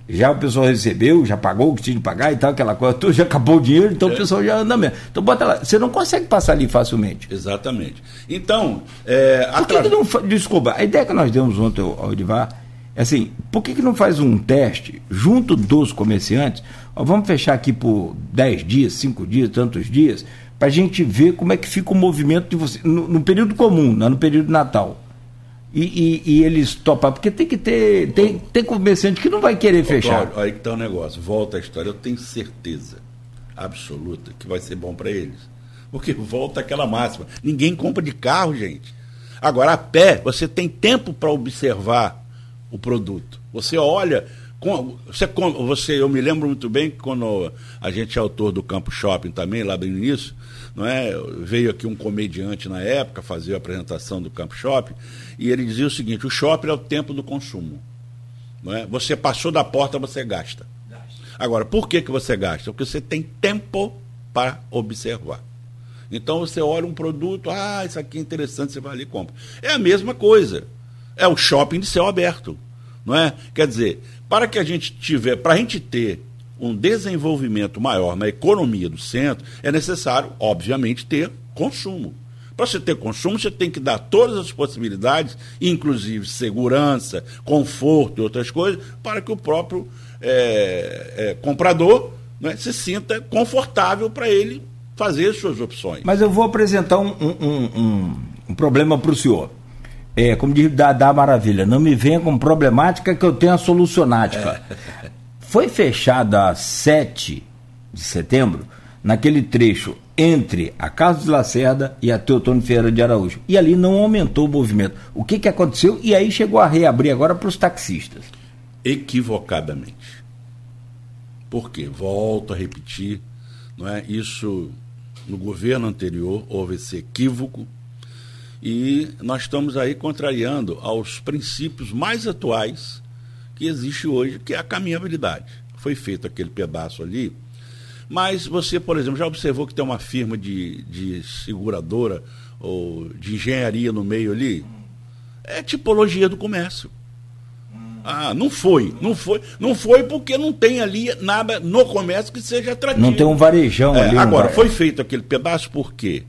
já o pessoal recebeu, já pagou o que tinha de pagar e tal, aquela coisa, tudo, já acabou o dinheiro, então é. o pessoal já anda mesmo. Então bota lá, você não consegue passar ali facilmente. Exatamente. Então, é, por que, que não Desculpa, a ideia que nós demos ontem ao Edivar é assim, por que, que não faz um teste junto dos comerciantes? Ó, vamos fechar aqui por 10 dias, 5 dias, tantos dias, para a gente ver como é que fica o movimento de você, no, no período comum, não no período Natal e, e, e, eles topar, porque tem que ter. Tem, tem comerciante que não vai querer Ô, fechar. Cláudio, aí que está o negócio. Volta a história. Eu tenho certeza absoluta que vai ser bom para eles. Porque volta aquela máxima. Ninguém compra de carro, gente. Agora, a pé, você tem tempo para observar o produto. Você olha. Você, você, eu me lembro muito bem que quando a gente é autor do Campo Shopping também, lá do início, não é? Veio aqui um comediante na época fazer a apresentação do Campo Shopping e ele dizia o seguinte: o shopping é o tempo do consumo. Não é? Você passou da porta, você gasta. Agora, por que, que você gasta? Porque você tem tempo para observar. Então você olha um produto, ah, isso aqui é interessante, você vai ali e compra. É a mesma coisa. É o shopping de céu aberto. Não é? Quer dizer, para que a gente tiver, para a gente ter um desenvolvimento maior na economia do centro, é necessário, obviamente, ter consumo. Para você ter consumo, você tem que dar todas as possibilidades, inclusive segurança, conforto e outras coisas, para que o próprio é, é, comprador né, se sinta confortável para ele fazer suas opções. Mas eu vou apresentar um, um, um, um problema para o senhor. É, como diz da, da Maravilha, não me venha com problemática que eu tenho a solucionática. É. Foi fechada a 7 de setembro, naquele trecho entre a Casa de Lacerda e a Teotônio Ferreira de Araújo. E ali não aumentou o movimento. O que, que aconteceu? E aí chegou a reabrir agora para os taxistas. Equivocadamente. Por quê? Volto a repetir, não é? Isso no governo anterior houve esse equívoco e nós estamos aí contrariando aos princípios mais atuais que existe hoje, que é a caminhabilidade. Foi feito aquele pedaço ali, mas você, por exemplo, já observou que tem uma firma de, de seguradora ou de engenharia no meio ali? É tipologia do comércio. Ah, não foi, não foi, não foi porque não tem ali nada no comércio que seja atrativo. Não tem um varejão é, ali. Agora, foi feito aquele pedaço por quê?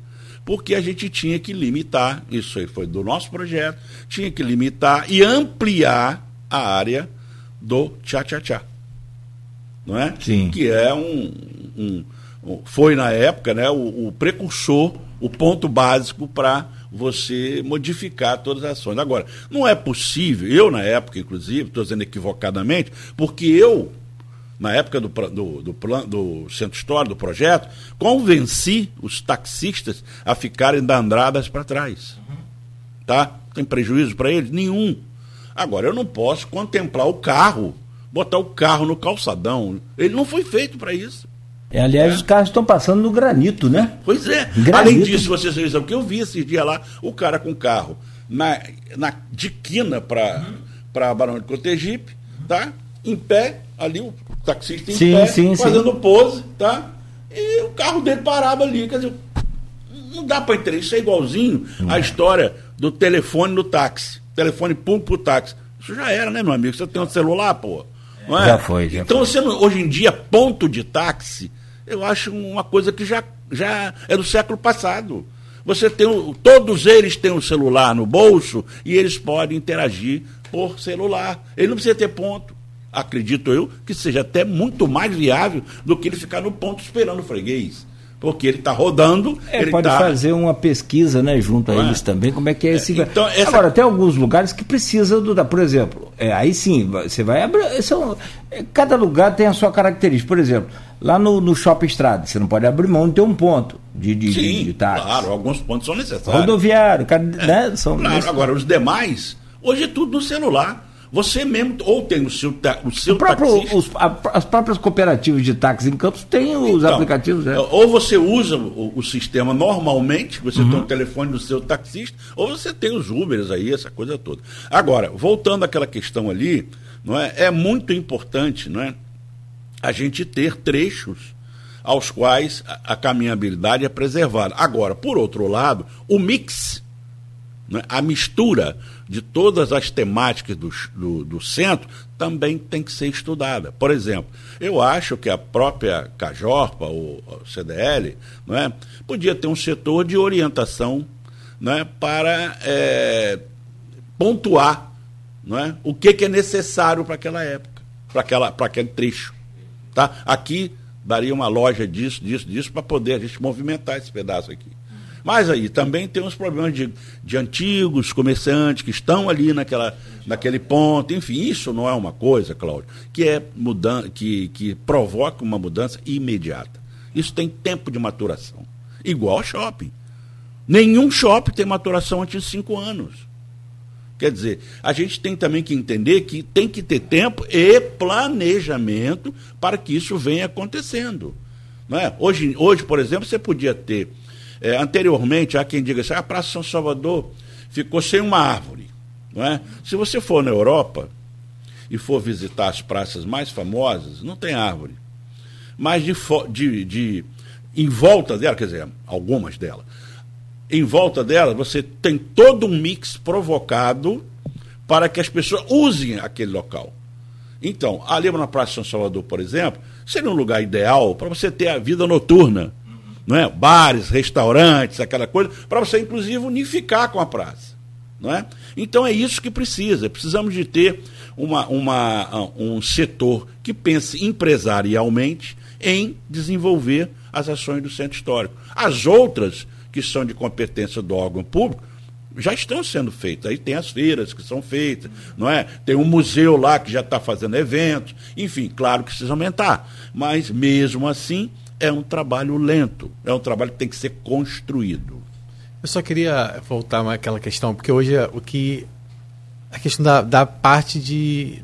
Porque a gente tinha que limitar, isso aí foi do nosso projeto, tinha que limitar e ampliar a área do tchá-tchá-tchá. Não é? Sim. Que é um, um, um foi na época né, o, o precursor, o ponto básico para você modificar todas as ações. Agora, não é possível, eu na época, inclusive, estou dizendo equivocadamente, porque eu na época do, do, do, plan, do centro histórico, do projeto, convenci os taxistas a ficarem da Andradas para trás. Tá? Tem prejuízo para eles? Nenhum. Agora, eu não posso contemplar o carro, botar o carro no calçadão. Ele não foi feito para isso. É, aliás, é. os carros estão passando no granito, né? Pois é. Granito. Além disso, vocês sabem que eu vi esses dias lá, o cara com o carro na, na, de quina para uhum. Barão de Cotegipe, tá? Em pé, ali o taxista em sim, pé, sim, fazendo sim. pose, tá? E o carro dele parado ali, quer dizer, não dá para entender. Isso é igualzinho à história do telefone no táxi. Telefone público pro táxi. Isso já era, né, meu amigo? Você tem um celular, pô. Não é? Já foi, já Então, foi. Você, hoje em dia, ponto de táxi, eu acho uma coisa que já, já é do século passado. Você tem, todos eles têm um celular no bolso e eles podem interagir por celular. Ele não precisa ter ponto. Acredito eu que seja até muito mais viável do que ele ficar no ponto esperando o freguês porque ele está rodando. É, ele pode tá... fazer uma pesquisa né, junto a é? eles também, como é que é, é esse. Então, essa... Agora, tem alguns lugares que precisam do. Por exemplo, é, aí sim, você vai abrir. São, é, cada lugar tem a sua característica. Por exemplo, lá no, no Shopping Estrada, você não pode abrir mão de ter um ponto de, de, sim, de, de Claro, alguns pontos são necessários. Rodoviário, né, são claro, agora os demais, hoje é tudo no celular. Você mesmo, ou tem o seu, o seu o próprio, os, a, as próprias cooperativas de táxi em Campos têm os então, aplicativos. Né? Ou você usa o, o sistema normalmente, você uhum. tem o telefone do seu taxista, ou você tem os Ubers aí, essa coisa toda. Agora, voltando àquela questão ali, não é, é muito importante não é, a gente ter trechos aos quais a, a caminhabilidade é preservada. Agora, por outro lado, o mix, é, a mistura de todas as temáticas do, do, do, centro também tem que ser estudada. Por exemplo, eu acho que a própria Cajorpa, ou CDL, não é, podia ter um setor de orientação não é, para é, pontuar não é, o que, que é necessário para aquela época, para aquele trecho. Tá? Aqui daria uma loja disso, disso, disso, para poder a gente movimentar esse pedaço aqui. Mas aí também tem uns problemas de, de antigos comerciantes que estão ali naquela, naquele ponto. Enfim, isso não é uma coisa, Cláudio, que é mudan que, que provoca uma mudança imediata. Isso tem tempo de maturação. Igual shopping. Nenhum shopping tem maturação antes de cinco anos. Quer dizer, a gente tem também que entender que tem que ter tempo e planejamento para que isso venha acontecendo. Não é? hoje, hoje, por exemplo, você podia ter é, anteriormente, há quem diga assim, a Praça São Salvador ficou sem uma árvore. Não é? Se você for na Europa e for visitar as praças mais famosas, não tem árvore. Mas de, de, de em volta dela, quer dizer, algumas delas, em volta dela você tem todo um mix provocado para que as pessoas usem aquele local. Então, ali na Praça São Salvador, por exemplo, seria um lugar ideal para você ter a vida noturna não é? bares, restaurantes, aquela coisa, para você, inclusive, unificar com a praça. Não é? Então é isso que precisa. Precisamos de ter uma, uma, um setor que pense empresarialmente em desenvolver as ações do centro histórico. As outras, que são de competência do órgão público, já estão sendo feitas. Aí tem as feiras que são feitas, não é? Tem um museu lá que já está fazendo eventos. Enfim, claro que precisa aumentar. Mas mesmo assim, é um trabalho lento, é um trabalho que tem que ser construído. Eu só queria voltar àquela questão, porque hoje é o que. A questão da, da parte de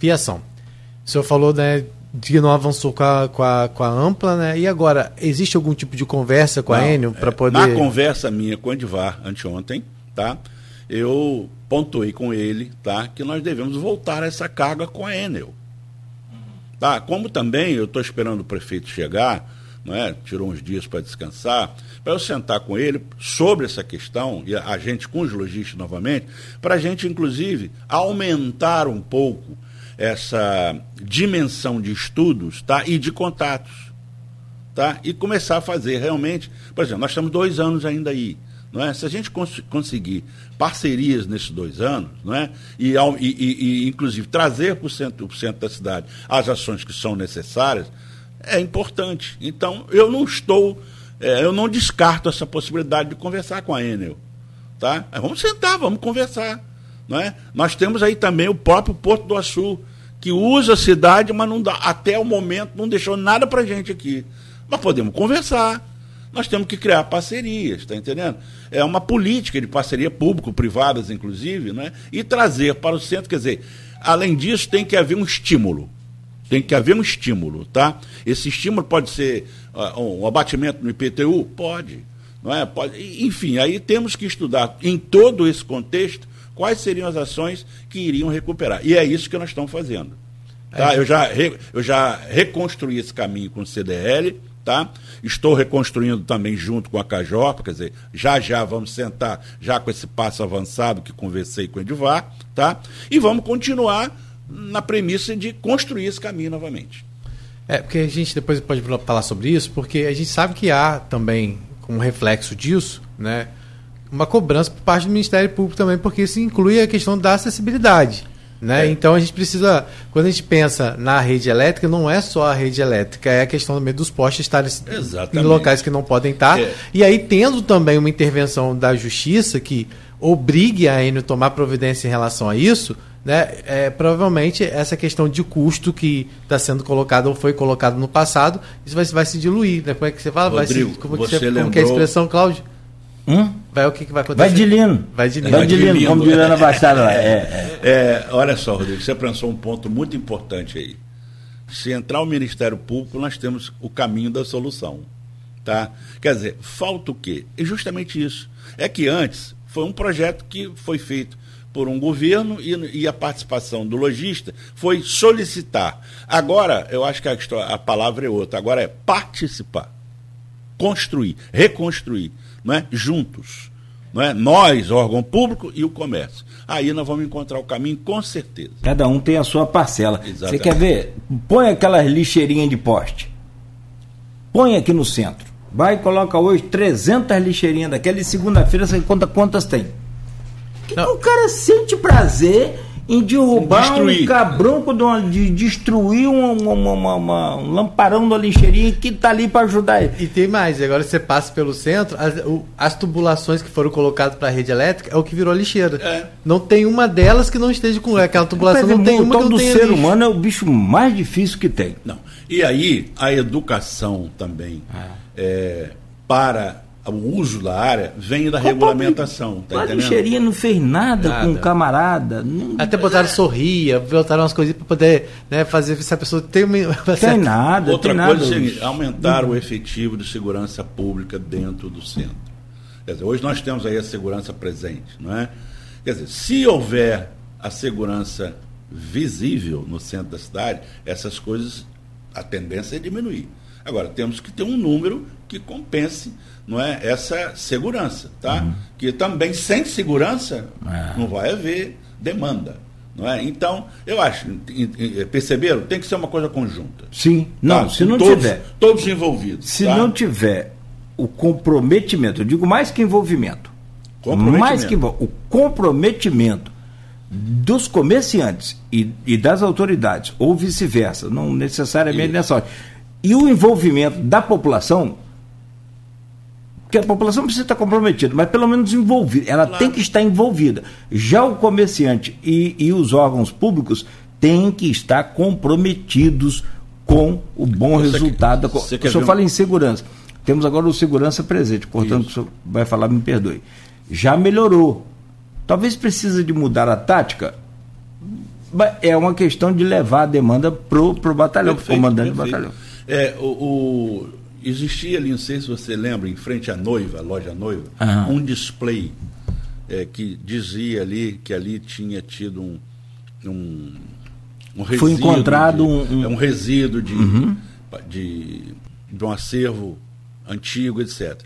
viação. O senhor falou né, de que não avançou com a, com, a, com a Ampla, né? E agora, existe algum tipo de conversa com não, a Enel para é, poder. Na conversa minha com o Edivar anteontem, tá? Eu pontuei com ele, tá? Que nós devemos voltar a essa carga com a Enel. Tá? Como também eu estou esperando o prefeito chegar, não é? tirou uns dias para descansar, para eu sentar com ele sobre essa questão, e a gente com os lojistas novamente, para a gente, inclusive, aumentar um pouco essa dimensão de estudos tá? e de contatos. Tá? E começar a fazer realmente. Por exemplo, nós estamos dois anos ainda aí. Não é? Se a gente cons conseguir parcerias nesses dois anos, não é? e, e, e inclusive trazer para o centro, centro da cidade as ações que são necessárias, é importante. Então, eu não estou, é, eu não descarto essa possibilidade de conversar com a Enel. Tá? Vamos sentar, vamos conversar. Não é? Nós temos aí também o próprio Porto do Açu, que usa a cidade, mas não dá, até o momento não deixou nada para gente aqui. Mas podemos conversar. Nós temos que criar parcerias, está entendendo? É uma política de parceria público-privadas, inclusive, né? e trazer para o centro, quer dizer, além disso, tem que haver um estímulo. Tem que haver um estímulo, tá? Esse estímulo pode ser uh, um abatimento no IPTU? Pode. Não é? pode. Enfim, aí temos que estudar em todo esse contexto quais seriam as ações que iriam recuperar. E é isso que nós estamos fazendo. Tá? É. Eu, já eu já reconstruí esse caminho com o CDL, tá? Estou reconstruindo também junto com a Cajorpa, quer dizer, já já vamos sentar já com esse passo avançado que conversei com o Edivar, tá? E vamos continuar na premissa de construir esse caminho novamente. É, porque a gente depois pode falar sobre isso, porque a gente sabe que há também, como reflexo disso, né, uma cobrança por parte do Ministério Público também, porque isso inclui a questão da acessibilidade. Né? É. Então a gente precisa, quando a gente pensa na rede elétrica, não é só a rede elétrica, é a questão também dos postes estarem Exatamente. em locais que não podem estar. É. E aí, tendo também uma intervenção da justiça que obrigue a Enio tomar providência em relação a isso, né, é, provavelmente essa questão de custo que está sendo colocado ou foi colocado no passado, isso vai, vai se diluir. Né? Como é que você fala? Rodrigo, vai se, como, você você, lembrou... como que é a expressão, Cláudio? Hum? Vai o que, que vai acontecer? Vai de lino. Vai de lino. Vai de lino, como diria na Baixada lá. É, é. é, olha só, Rodrigo, você pensou um ponto muito importante aí. Se entrar o Ministério Público, nós temos o caminho da solução. Tá? Quer dizer, falta o quê? É justamente isso. É que antes foi um projeto que foi feito por um governo e, e, a participação do lojista foi solicitar. Agora, eu acho que a, a palavra é outra, agora é participar, construir, reconstruir, não é? juntos. Não é? Nós, órgão público e o comércio. Aí nós vamos encontrar o caminho com certeza. Cada um tem a sua parcela. Exatamente. Você quer ver? Põe aquelas lixeirinhas de poste. Põe aqui no centro. Vai e coloca hoje 300 lixeirinhas daquela e segunda-feira você conta quantas tem que o cara sente prazer em derrubar destruir. um cabrunco de, de destruir um, uma, uma, uma, um lamparão da lixeirinha que está ali para ajudar ele. E tem mais, agora você passa pelo centro, as, o, as tubulações que foram colocadas para a rede elétrica é o que virou lixeira. É. Não tem uma delas que não esteja com aquela tubulação, não tem uma que não do tenha ser lixo. humano é o bicho mais difícil que tem. Não. E aí, a educação também ah. é, para o uso da área vem da regulamentação. Tá a não fez nada, nada. com o camarada. Não... Até botaram sorria, botaram umas coisinhas para poder né, fazer se a pessoa tem uma. Tem nada. Outra tem coisa nada. é aumentar o efetivo de segurança pública dentro do centro. Quer dizer, hoje nós temos aí a segurança presente, não é? Quer dizer, se houver a segurança visível no centro da cidade, essas coisas, a tendência é diminuir. Agora, temos que ter um número que compense não é, essa segurança, tá? Uhum. Que também sem segurança é. não vai haver demanda. Não é? Então, eu acho, perceberam? Tem que ser uma coisa conjunta. Sim, tá? não, se não todos, tiver. Todos envolvidos. Se tá? não tiver o comprometimento, eu digo mais que envolvimento. Mais que o comprometimento dos comerciantes e, e das autoridades, ou vice-versa, não necessariamente nessa hora. E o envolvimento da população, porque a população precisa estar comprometida, mas pelo menos envolvida. Ela claro. tem que estar envolvida. Já o comerciante e, e os órgãos públicos têm que estar comprometidos com o bom você resultado. Que, o senhor fala em segurança. Temos agora o segurança presente, portanto, Isso. o senhor vai falar, me perdoe. Já melhorou. Talvez precise de mudar a tática. É uma questão de levar a demanda para o batalhão, para o comandante do batalhão. É, o, o existia ali, não sei se você lembra, em frente à noiva, loja noiva, uhum. um display é, que dizia ali que ali tinha tido um, um, um resíduo. Foi encontrado de, um, um... É um resíduo de, uhum. de, de um acervo antigo, etc.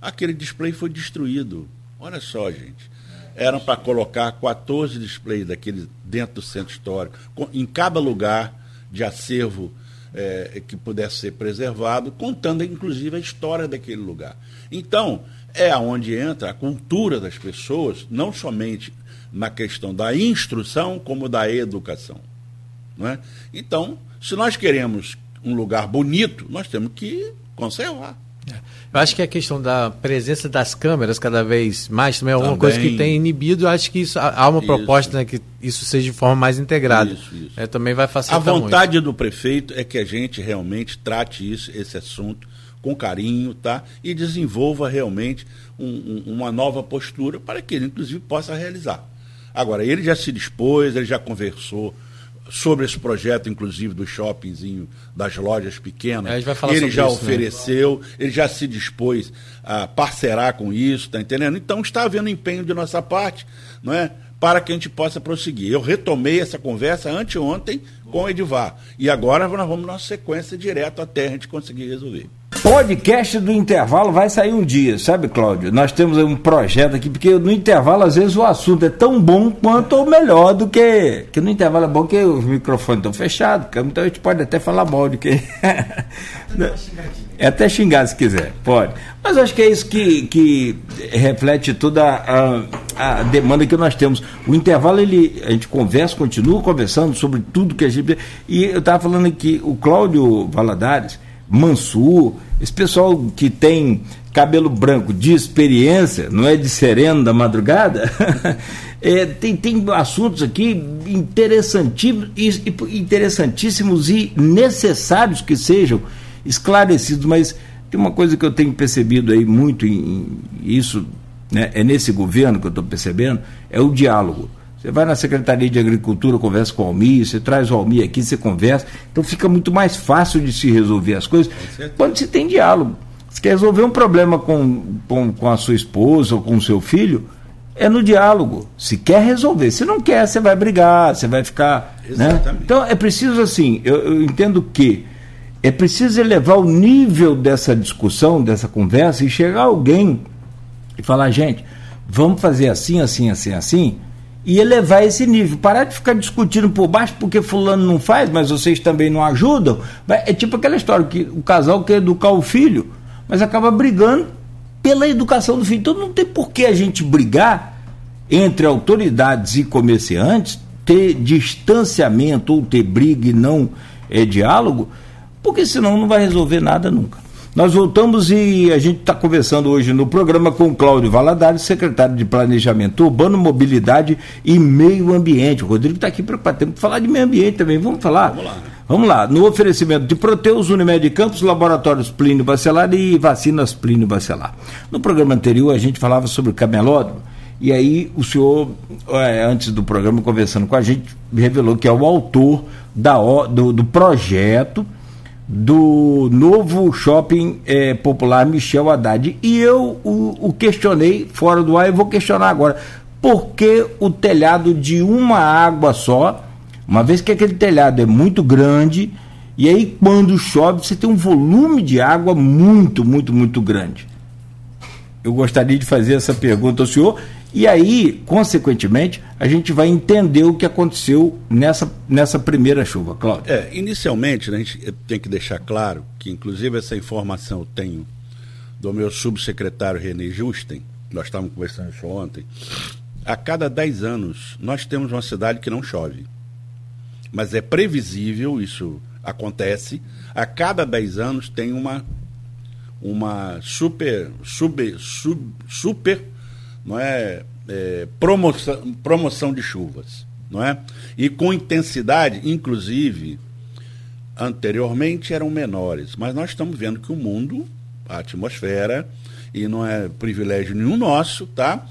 Aquele display foi destruído. Olha só, gente. Eram para colocar 14 displays daquele dentro do centro histórico, em cada lugar de acervo é, que pudesse ser preservado, contando inclusive a história daquele lugar. Então, é aonde entra a cultura das pessoas, não somente na questão da instrução, como da educação. Não é? Então, se nós queremos um lugar bonito, nós temos que conservar. Eu acho que a questão da presença das câmeras cada vez mais também é uma também. coisa que tem inibido. Eu acho que isso, há uma isso. proposta né, que isso seja de forma mais integrada. Isso, isso. É, também vai facilitar A vontade muito. do prefeito é que a gente realmente trate isso, esse assunto com carinho, tá? E desenvolva realmente um, um, uma nova postura para que ele, inclusive, possa realizar. Agora, ele já se dispôs, ele já conversou sobre esse projeto, inclusive, do shoppingzinho, das lojas pequenas. ele já isso, né? ofereceu, né? ele já se dispôs a parcerar com isso, tá entendendo? Então está havendo empenho de nossa parte, não é? Para que a gente possa prosseguir. Eu retomei essa conversa anteontem com o Edivar. E agora nós vamos numa sequência direto até a gente conseguir resolver. Podcast do intervalo vai sair um dia, sabe, Cláudio? Nós temos um projeto aqui, porque no intervalo, às vezes, o assunto é tão bom quanto ou melhor do que. Que no intervalo é bom que os microfones estão fechados, então a gente pode até falar mal de quem. é até xingar se quiser, pode. Mas acho que é isso que, que reflete toda a, a, demanda que nós temos. O intervalo, ele, a gente conversa, continua conversando sobre tudo que a gente. E eu estava falando aqui, o Cláudio Valadares Mansur, esse pessoal que tem cabelo branco de experiência, não é de sereno da madrugada, é, tem, tem assuntos aqui interessantíssimos, e necessários que sejam esclarecidos, mas tem uma coisa que eu tenho percebido aí muito, em, isso né, é nesse governo que eu estou percebendo, é o diálogo. Você vai na Secretaria de Agricultura, conversa com o Almir, você traz o Almir aqui, você conversa. Então fica muito mais fácil de se resolver as coisas quando se tem diálogo. Se quer resolver um problema com, com, com a sua esposa ou com o seu filho, é no diálogo. Se quer resolver. Se não quer, você vai brigar, você vai ficar. Né? Então é preciso assim, eu, eu entendo que é preciso elevar o nível dessa discussão, dessa conversa, e chegar alguém e falar, gente, vamos fazer assim, assim, assim, assim e elevar esse nível. Parar de ficar discutindo por baixo porque fulano não faz, mas vocês também não ajudam. É tipo aquela história que o casal quer educar o filho, mas acaba brigando pela educação do filho. Então não tem por que a gente brigar entre autoridades e comerciantes, ter distanciamento ou ter briga e não é, diálogo, porque senão não vai resolver nada nunca. Nós voltamos e a gente está conversando hoje no programa com Cláudio Valadares, secretário de Planejamento Urbano, Mobilidade e Meio Ambiente. O Rodrigo está aqui para temos que falar de meio ambiente também. Vamos falar? Vamos lá. Vamos lá. No oferecimento de Proteus, Unimed Campos, Laboratórios Plínio Bacelar e Vacinas Plínio Bacelar. No programa anterior a gente falava sobre camelódromo. E aí o senhor, é, antes do programa, conversando com a gente, revelou que é o autor da, do, do projeto do novo shopping é, popular Michel Haddad. E eu o, o, questionei fora do ar e vou questionar agora. Por que o telhado de uma água só, uma vez que aquele telhado é muito grande, e aí quando chove você tem um volume de água muito, muito, muito grande? Eu gostaria de fazer essa pergunta ao senhor e aí, consequentemente, a gente vai entender o que aconteceu nessa, nessa primeira chuva, Cláudio. É, inicialmente, né, a gente tem que deixar claro que, inclusive, essa informação eu tenho do meu subsecretário René Justen, nós estávamos conversando isso ontem. A cada 10 anos, nós temos uma cidade que não chove. Mas é previsível, isso acontece. A cada 10 anos tem uma, uma super, super, super não é, é promoção, promoção de chuvas, não é? E com intensidade, inclusive, anteriormente eram menores, mas nós estamos vendo que o mundo, a atmosfera, e não é privilégio nenhum nosso, tá?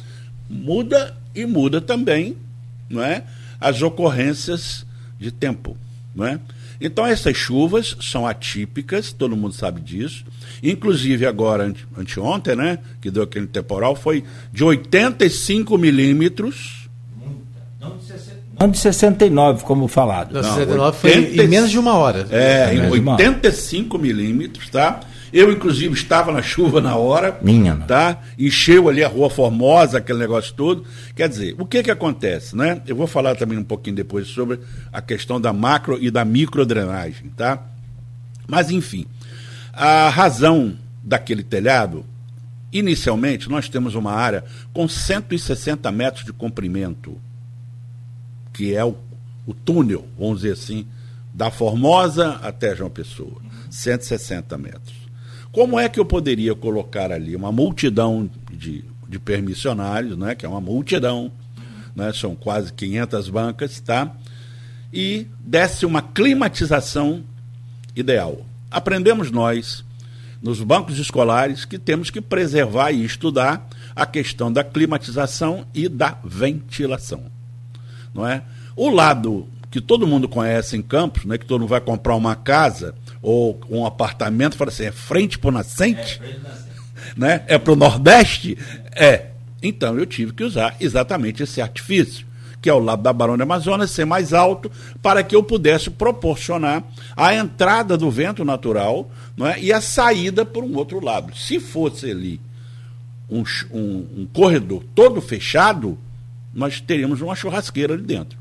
Muda e muda também, não é? As ocorrências de tempo, não é? Então essas chuvas são atípicas, todo mundo sabe disso. Inclusive agora, anteontem, né, que deu aquele temporal, foi de 85 milímetros. Não de 69, como falado. Não, 69 foi em menos de uma hora. É, em 85 milímetros, tá? Eu, inclusive, estava na chuva na hora. Minha. Tá? Encheu ali a Rua Formosa, aquele negócio todo. Quer dizer, o que que acontece, né? Eu vou falar também um pouquinho depois sobre a questão da macro e da microdrenagem, tá? Mas, enfim, a razão daquele telhado, inicialmente, nós temos uma área com 160 metros de comprimento, que é o, o túnel, vamos dizer assim, da Formosa até João Pessoa. 160 metros. Como é que eu poderia colocar ali uma multidão de, de permissionários, né, que é uma multidão, né, são quase 500 bancas, tá? e desse uma climatização ideal. Aprendemos nós, nos bancos escolares, que temos que preservar e estudar a questão da climatização e da ventilação. Não é? O lado que todo mundo conhece em Campos, né, que todo mundo vai comprar uma casa ou um apartamento, fala assim, é frente para o nascente, é, nascente. né? é para o Nordeste? É. Então eu tive que usar exatamente esse artifício que é o lado da Barão de Amazonas, ser mais alto, para que eu pudesse proporcionar a entrada do vento natural não é? e a saída por um outro lado. Se fosse ali um, um, um corredor todo fechado, nós teríamos uma churrasqueira ali dentro.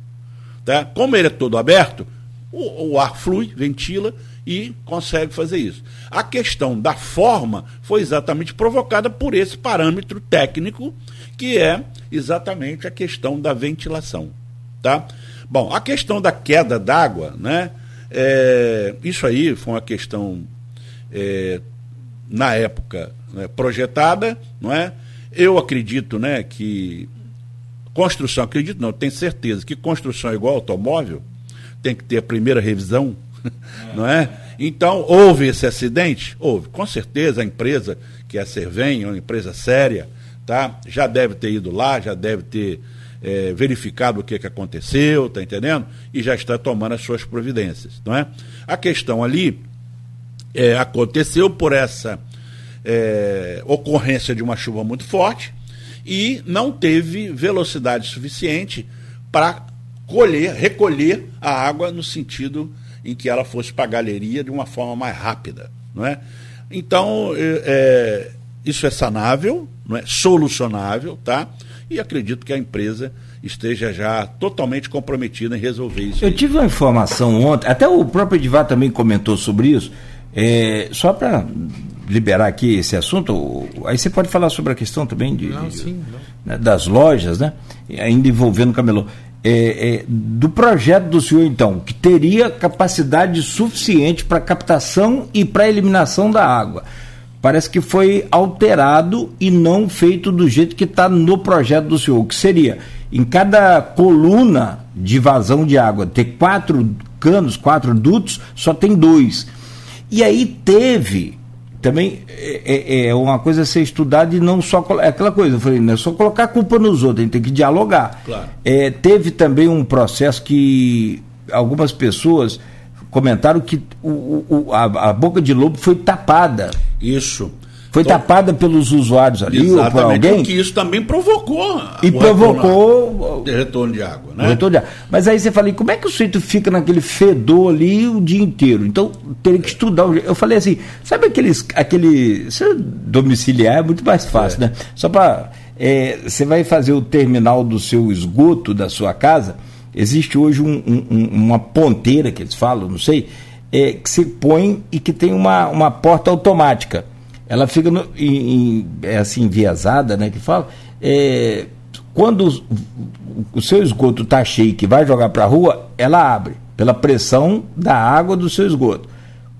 Tá? Como ele é todo aberto, o, o ar flui, ventila e consegue fazer isso. A questão da forma foi exatamente provocada por esse parâmetro técnico que é exatamente a questão da ventilação. Tá? Bom, a questão da queda d'água, né? É, isso aí foi uma questão, é, na época, né, projetada, não é? Eu acredito né, que construção, acredito não, tenho certeza que construção é igual automóvel, tem que ter a primeira revisão, não é? Então, houve esse acidente? Houve. Com certeza a empresa, que é a Servem, é uma empresa séria, tá? Já deve ter ido lá, já deve ter é, verificado o que, que aconteceu, tá entendendo? E já está tomando as suas providências, não é? A questão ali é, aconteceu por essa é, ocorrência de uma chuva muito forte e não teve velocidade suficiente para colher, recolher a água no sentido em que ela fosse para a galeria de uma forma mais rápida, não é? Então, é, é isso é sanável, não é solucionável, tá? E acredito que a empresa esteja já totalmente comprometida em resolver isso. Eu aí. tive uma informação ontem, até o próprio Edivar também comentou sobre isso. É, só para liberar aqui esse assunto, aí você pode falar sobre a questão também de, não, de, sim, né, das lojas, né? Ainda envolvendo o camelô. É, é, do projeto do senhor, então, que teria capacidade suficiente para captação e para eliminação da água. Parece que foi alterado e não feito do jeito que está no projeto do senhor, que seria? Em cada coluna de vazão de água ter quatro canos, quatro dutos, só tem dois. E aí teve também é, é, é uma coisa a ser estudada e não só é aquela coisa, eu falei, não é só colocar a culpa nos outros, a gente tem que dialogar. Claro. É, teve também um processo que algumas pessoas comentaram que o, o, a, a, boca de lobo foi tapada. Isso. Foi então, tapada pelos usuários ali ou por alguém. que isso também provocou. E provocou. De retorno de água, né? Retorno de água. Mas aí você fala, como é que o sujeito fica naquele fedor ali o dia inteiro? Então, teria que estudar. Eu falei assim, sabe aqueles. Aquele, domiciliar é muito mais fácil, é. né? Só para. É, você vai fazer o terminal do seu esgoto da sua casa Existe hoje um, um, uma ponteira que eles falam, não sei, é, que se põe e que tem uma, uma porta automática. Ela fica no, em, em, é assim enviesada, né? Que fala. É, quando o, o seu esgoto está cheio que vai jogar para a rua, ela abre pela pressão da água do seu esgoto.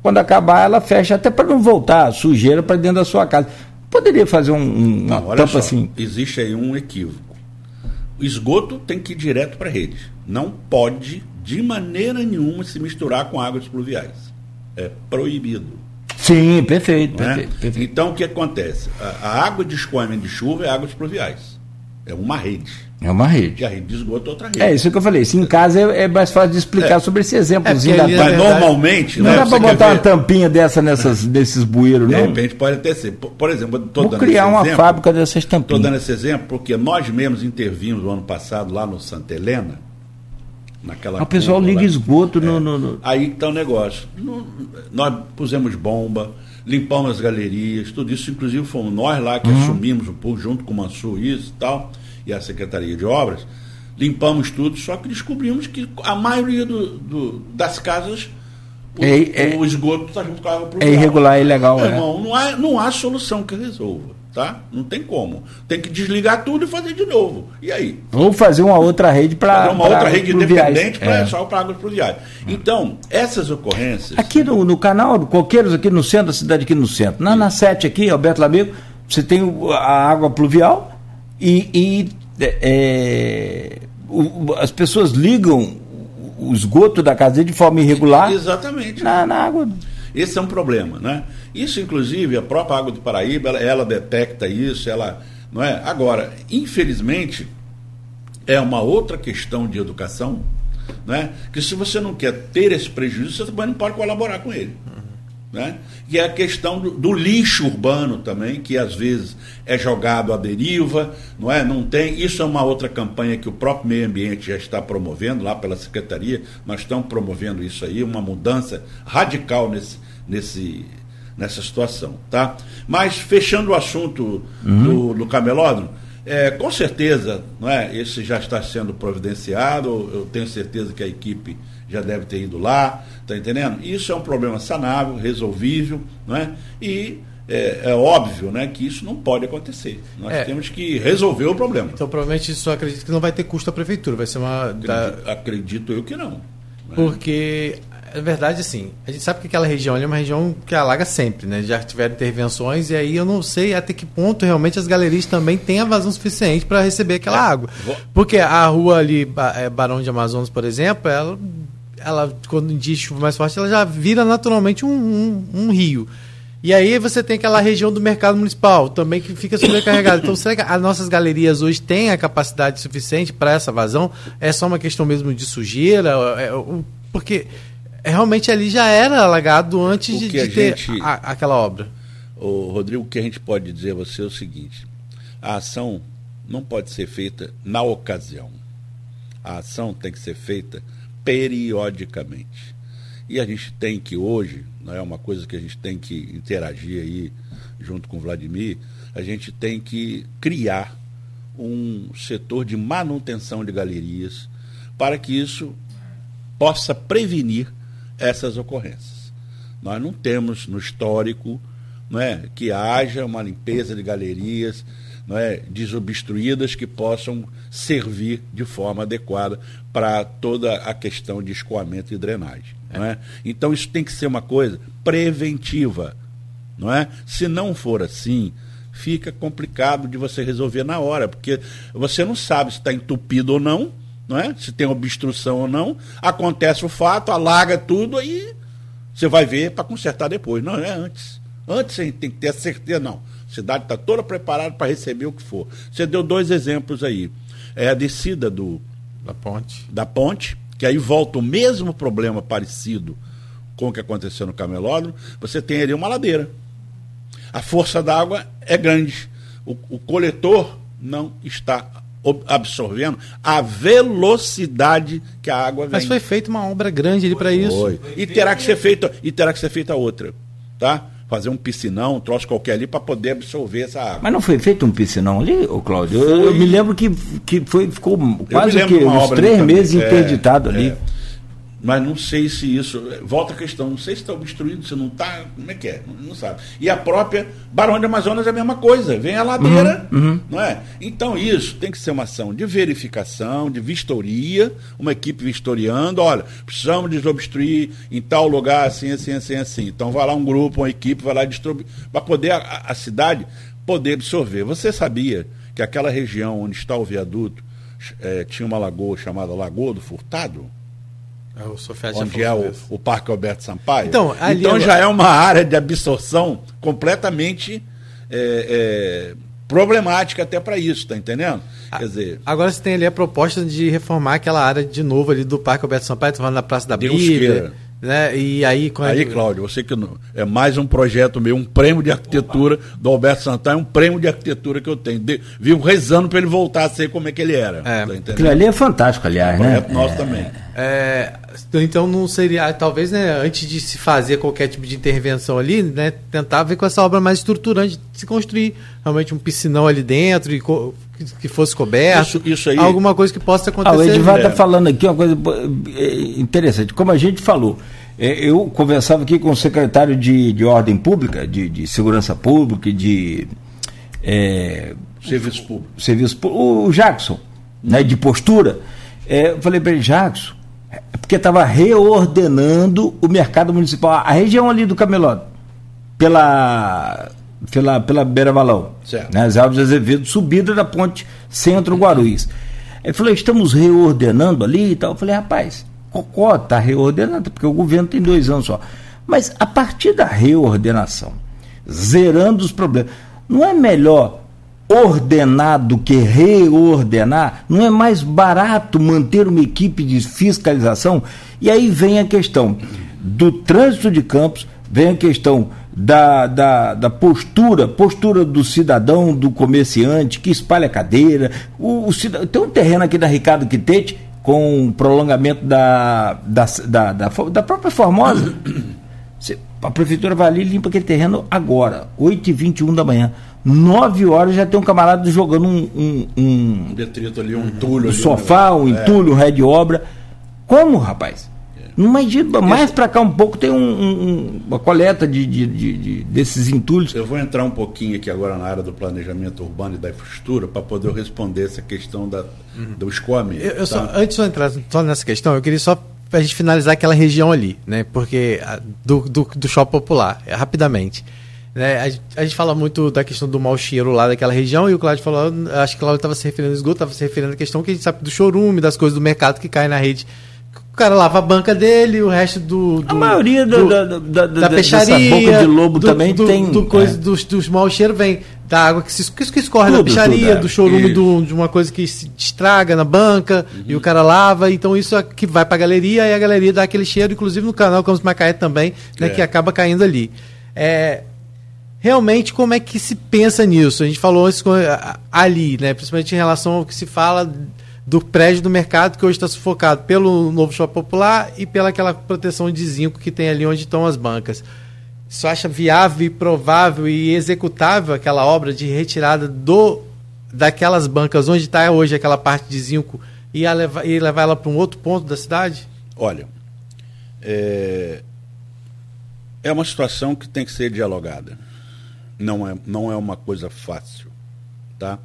Quando acabar, ela fecha até para não voltar a sujeira para dentro da sua casa. Poderia fazer um, um não, olha só, assim. Existe aí um equívoco. O esgoto tem que ir direto para a rede. Não pode, de maneira nenhuma, se misturar com águas pluviais. É proibido. Sim, perfeito, é? perfeito, perfeito, Então, o que acontece? A, a água de escoamento de chuva é águas pluviais. É uma rede. É uma rede. E a rede de esgoto é outra rede. É isso que eu falei. Se em casa é, é mais fácil de explicar é. sobre esse exemplozinho. É, mas normalmente. Não né, dá para botar uma tampinha dessa nessas, nesses bueiros, de não? De repente pode até ser. Por, por exemplo, estou dando criar uma exemplo, fábrica dessas tampinhas. Estou dando esse exemplo porque nós mesmos intervimos no ano passado lá no Santa Helena. Naquela o pessoal liga lá. esgoto no, é. no, no, Aí está o negócio. Nós pusemos bomba, limpamos as galerias, tudo isso, inclusive fomos nós lá que uhum. assumimos um pouco junto com o Mansur isso e tal, e a Secretaria de Obras limpamos tudo, só que descobrimos que a maioria do, do das casas o, é, é, o esgoto está junto com a água É irregular, é ilegal. É. Irmão, não, há, não há solução que resolva. Tá? Não tem como. Tem que desligar tudo e fazer de novo. E aí? Ou fazer uma outra rede para. uma outra rede independente para é. só para águas pluviais. Então, essas ocorrências. Aqui no, no canal do Coqueiros, aqui no centro da cidade, aqui no centro. Na, na 7 aqui, Alberto Lamego, você tem a água pluvial e, e é, o, as pessoas ligam o esgoto da casa de forma irregular. Exatamente. Na, na água. Esse é um problema, né? Isso, inclusive, a própria Água do Paraíba, ela, ela detecta isso, ela. Não é? Agora, infelizmente, é uma outra questão de educação, né? que se você não quer ter esse prejuízo, você também não pode colaborar com ele. Né? E é a questão do, do, lixo urbano também, que às vezes é jogado à deriva, não é? Não tem. Isso é uma outra campanha que o próprio meio ambiente já está promovendo lá pela secretaria. Nós estamos promovendo isso aí, uma mudança radical nesse, nesse nessa situação, tá? Mas fechando o assunto uhum. do, do camelódromo, é, com certeza, não é? Esse já está sendo providenciado. Eu tenho certeza que a equipe já deve ter ido lá, tá entendendo? Isso é um problema sanável, resolvível, não é? E é, é, óbvio né, que isso não pode acontecer. Nós é. temos que resolver o problema. Então, provavelmente, isso acredito que não vai ter custo à prefeitura, vai ser uma. Acredito, da... acredito eu que não. Né? Porque é verdade, assim, a gente sabe que aquela região ali é uma região que alaga sempre, né? Já tiveram intervenções e aí eu não sei até que ponto realmente as galerias também têm a vazão suficiente para receber aquela é. água. Porque a rua ali, é, Barão de Amazonas, por exemplo, ela, ela quando diz chuva mais forte, ela já vira naturalmente um, um, um rio. E aí você tem aquela região do mercado municipal também que fica sobrecarregada. Então, será que as nossas galerias hoje têm a capacidade suficiente para essa vazão? É só uma questão mesmo de sujeira? É, porque realmente ali já era alagado antes de, de ter gente, a, aquela obra. O Rodrigo, o que a gente pode dizer a você é o seguinte: a ação não pode ser feita na ocasião. A ação tem que ser feita periodicamente. E a gente tem que hoje, não é uma coisa que a gente tem que interagir aí junto com o Vladimir, a gente tem que criar um setor de manutenção de galerias para que isso possa prevenir essas ocorrências. Nós não temos no histórico não é, que haja uma limpeza de galerias não é, desobstruídas que possam servir de forma adequada para toda a questão de escoamento e drenagem. É. Não é? Então isso tem que ser uma coisa preventiva. Não é? Se não for assim, fica complicado de você resolver na hora, porque você não sabe se está entupido ou não não é? Se tem obstrução ou não. Acontece o fato, alaga tudo, aí você vai ver para consertar depois. Não, é antes. Antes a gente tem que ter a certeza, não. A cidade está toda preparada para receber o que for. Você deu dois exemplos aí. É a descida do da ponte. Da ponte, que aí volta o mesmo problema parecido com o que aconteceu no Camelódromo. Você tem ali uma ladeira. A força d'água é grande. O, o coletor não está absorvendo a velocidade que a água vem. Mas foi feita uma obra grande ali para isso. Foi. E terá que ser feita e terá que ser feita outra, tá? Fazer um piscinão, um troço qualquer ali para poder absorver essa água. Mas não foi feito um piscinão ali, ô Cláudio? Eu, eu, me lembro que, que foi, ficou quase que uns três meses é, interditado ali. É. Mas não sei se isso. Volta a questão, não sei se está obstruído, se não está. Como é que é? Não, não, sabe. E a própria Barão de Amazonas é a mesma coisa. Vem a ladeira, uhum, uhum. não é? Então isso tem que ser uma ação de verificação, de vistoria, uma equipe vistoriando, olha, precisamos desobstruir em tal lugar, assim, assim, assim, assim. Então vai lá um grupo, uma equipe, vai lá destruir, para poder a, a cidade poder absorver. Você sabia que aquela região onde está o viaduto é, tinha uma lagoa chamada Lagoa do Furtado? É, o onde é o, o, Parque Alberto Sampaio. Então, então já é uma área de absorção completamente é, é, problemática até para isso, tá entendendo? Quer dizer, agora você tem ali a proposta de reformar aquela área de novo ali do Parque Alberto Sampaio, falando na Praça da Deus Bíblia. Né? E aí, quando aí, Cláudio, você que não, é mais um projeto meu, um prêmio de arquitetura Opa. do Alberto Santana, um prêmio de arquitetura que eu tenho. De, vivo rezando para ele voltar a ser como é que ele era. É. Tá Aquilo ali é fantástico, aliás, né? Projeto nosso é. também. É, então não seria, talvez, né, antes de se fazer qualquer tipo de intervenção ali, né, tentar ver com essa obra mais estruturante, se construir realmente um piscinão ali dentro e que fosse coberto, isso, isso aí, alguma coisa que possa acontecer. Ah, o Edivar está é. falando aqui uma coisa é, interessante. Como a gente falou, é, eu conversava aqui com o secretário de, de Ordem Pública, de, de Segurança Pública e de é, Serviço público. serviço pú- o Jackson, né, de postura. É, eu falei para ele, Jackson, é porque estava reordenando o mercado municipal, a região ali do Camelot, pela pela pela Beira Valão, Certo. né, as Alves Azevedo, subida da ponte Centro Guarulhos. Ele falou, estamos reordenando ali e tal. Eu falei, rapaz, Cocó está reordenando, porque o governo tem dois anos só. Mas a partir da reordenação, zerando os problemas, não é melhor ordenar do que reordenar? Não é mais barato manter uma equipe de fiscalização? E aí vem a questão do trânsito de campos, vem a questão da, da, da postura, postura do cidadão, do comerciante que espalha cadeira. O, o cida- tem um terreno aqui da Ricardo Quitete com prolongamento da, da, da, da, da própria Formosa. A prefeitura vai ali e limpa aquele terreno agora, 8h21 da manhã. 9 horas já tem um camarada jogando um, um- um- Um detrito ali, um entulho um ali. sofá, um É. entulho, um ré de obra. Como, rapaz? Imagina, mais para cá um pouco tem um- um- uma coleta de, de- de- de- desses entulhos. Eu vou entrar um pouquinho aqui agora na área do planejamento urbano e da infraestrutura para poder responder essa questão da, do SCOME. Eu, eu só, tá? antes de eu entrar só nessa questão, eu queria só pra gente finalizar aquela região ali, né? Porque a- do, do, do shopping popular, é, rapidamente. Né? A, gente- a gente fala muito da questão do mau cheiro lá daquela região, e o Cláudio falou, acho que o Cláudio estava se referindo ao esgoto, estava se referindo à questão que a gente sabe do chorume, das coisas do mercado que cai na rede. O cara lava a banca dele, o resto do. do A maioria da- do- da- da- da- da dessa peixaria. boca de lobo do- também do- tem, Do coisa, é. dos, dos mau cheiros vem da água que, se, que, que escorre da Tudo, peixaria, tudo, é. do chorume do, de uma coisa que se estraga na banca e o cara lava, então isso é que vai pra galeria e a galeria dá aquele cheiro, inclusive no canal Campos Macaé também, né, É. que acaba caindo ali. É, realmente, como é que se pensa nisso? A gente falou isso ali, né, principalmente em relação ao que se fala do prédio do mercado que hoje está sufocado pelo novo shopping popular e pela aquela proteção de zinco que tem ali onde estão as bancas. Você acha viável provável e executável aquela obra de retirada do daquelas bancas onde está hoje aquela parte de zinco e, levar, e levar ela para um outro ponto da cidade? Olha, é, é uma situação que tem que ser dialogada. Não é, não é uma coisa fácil, tá?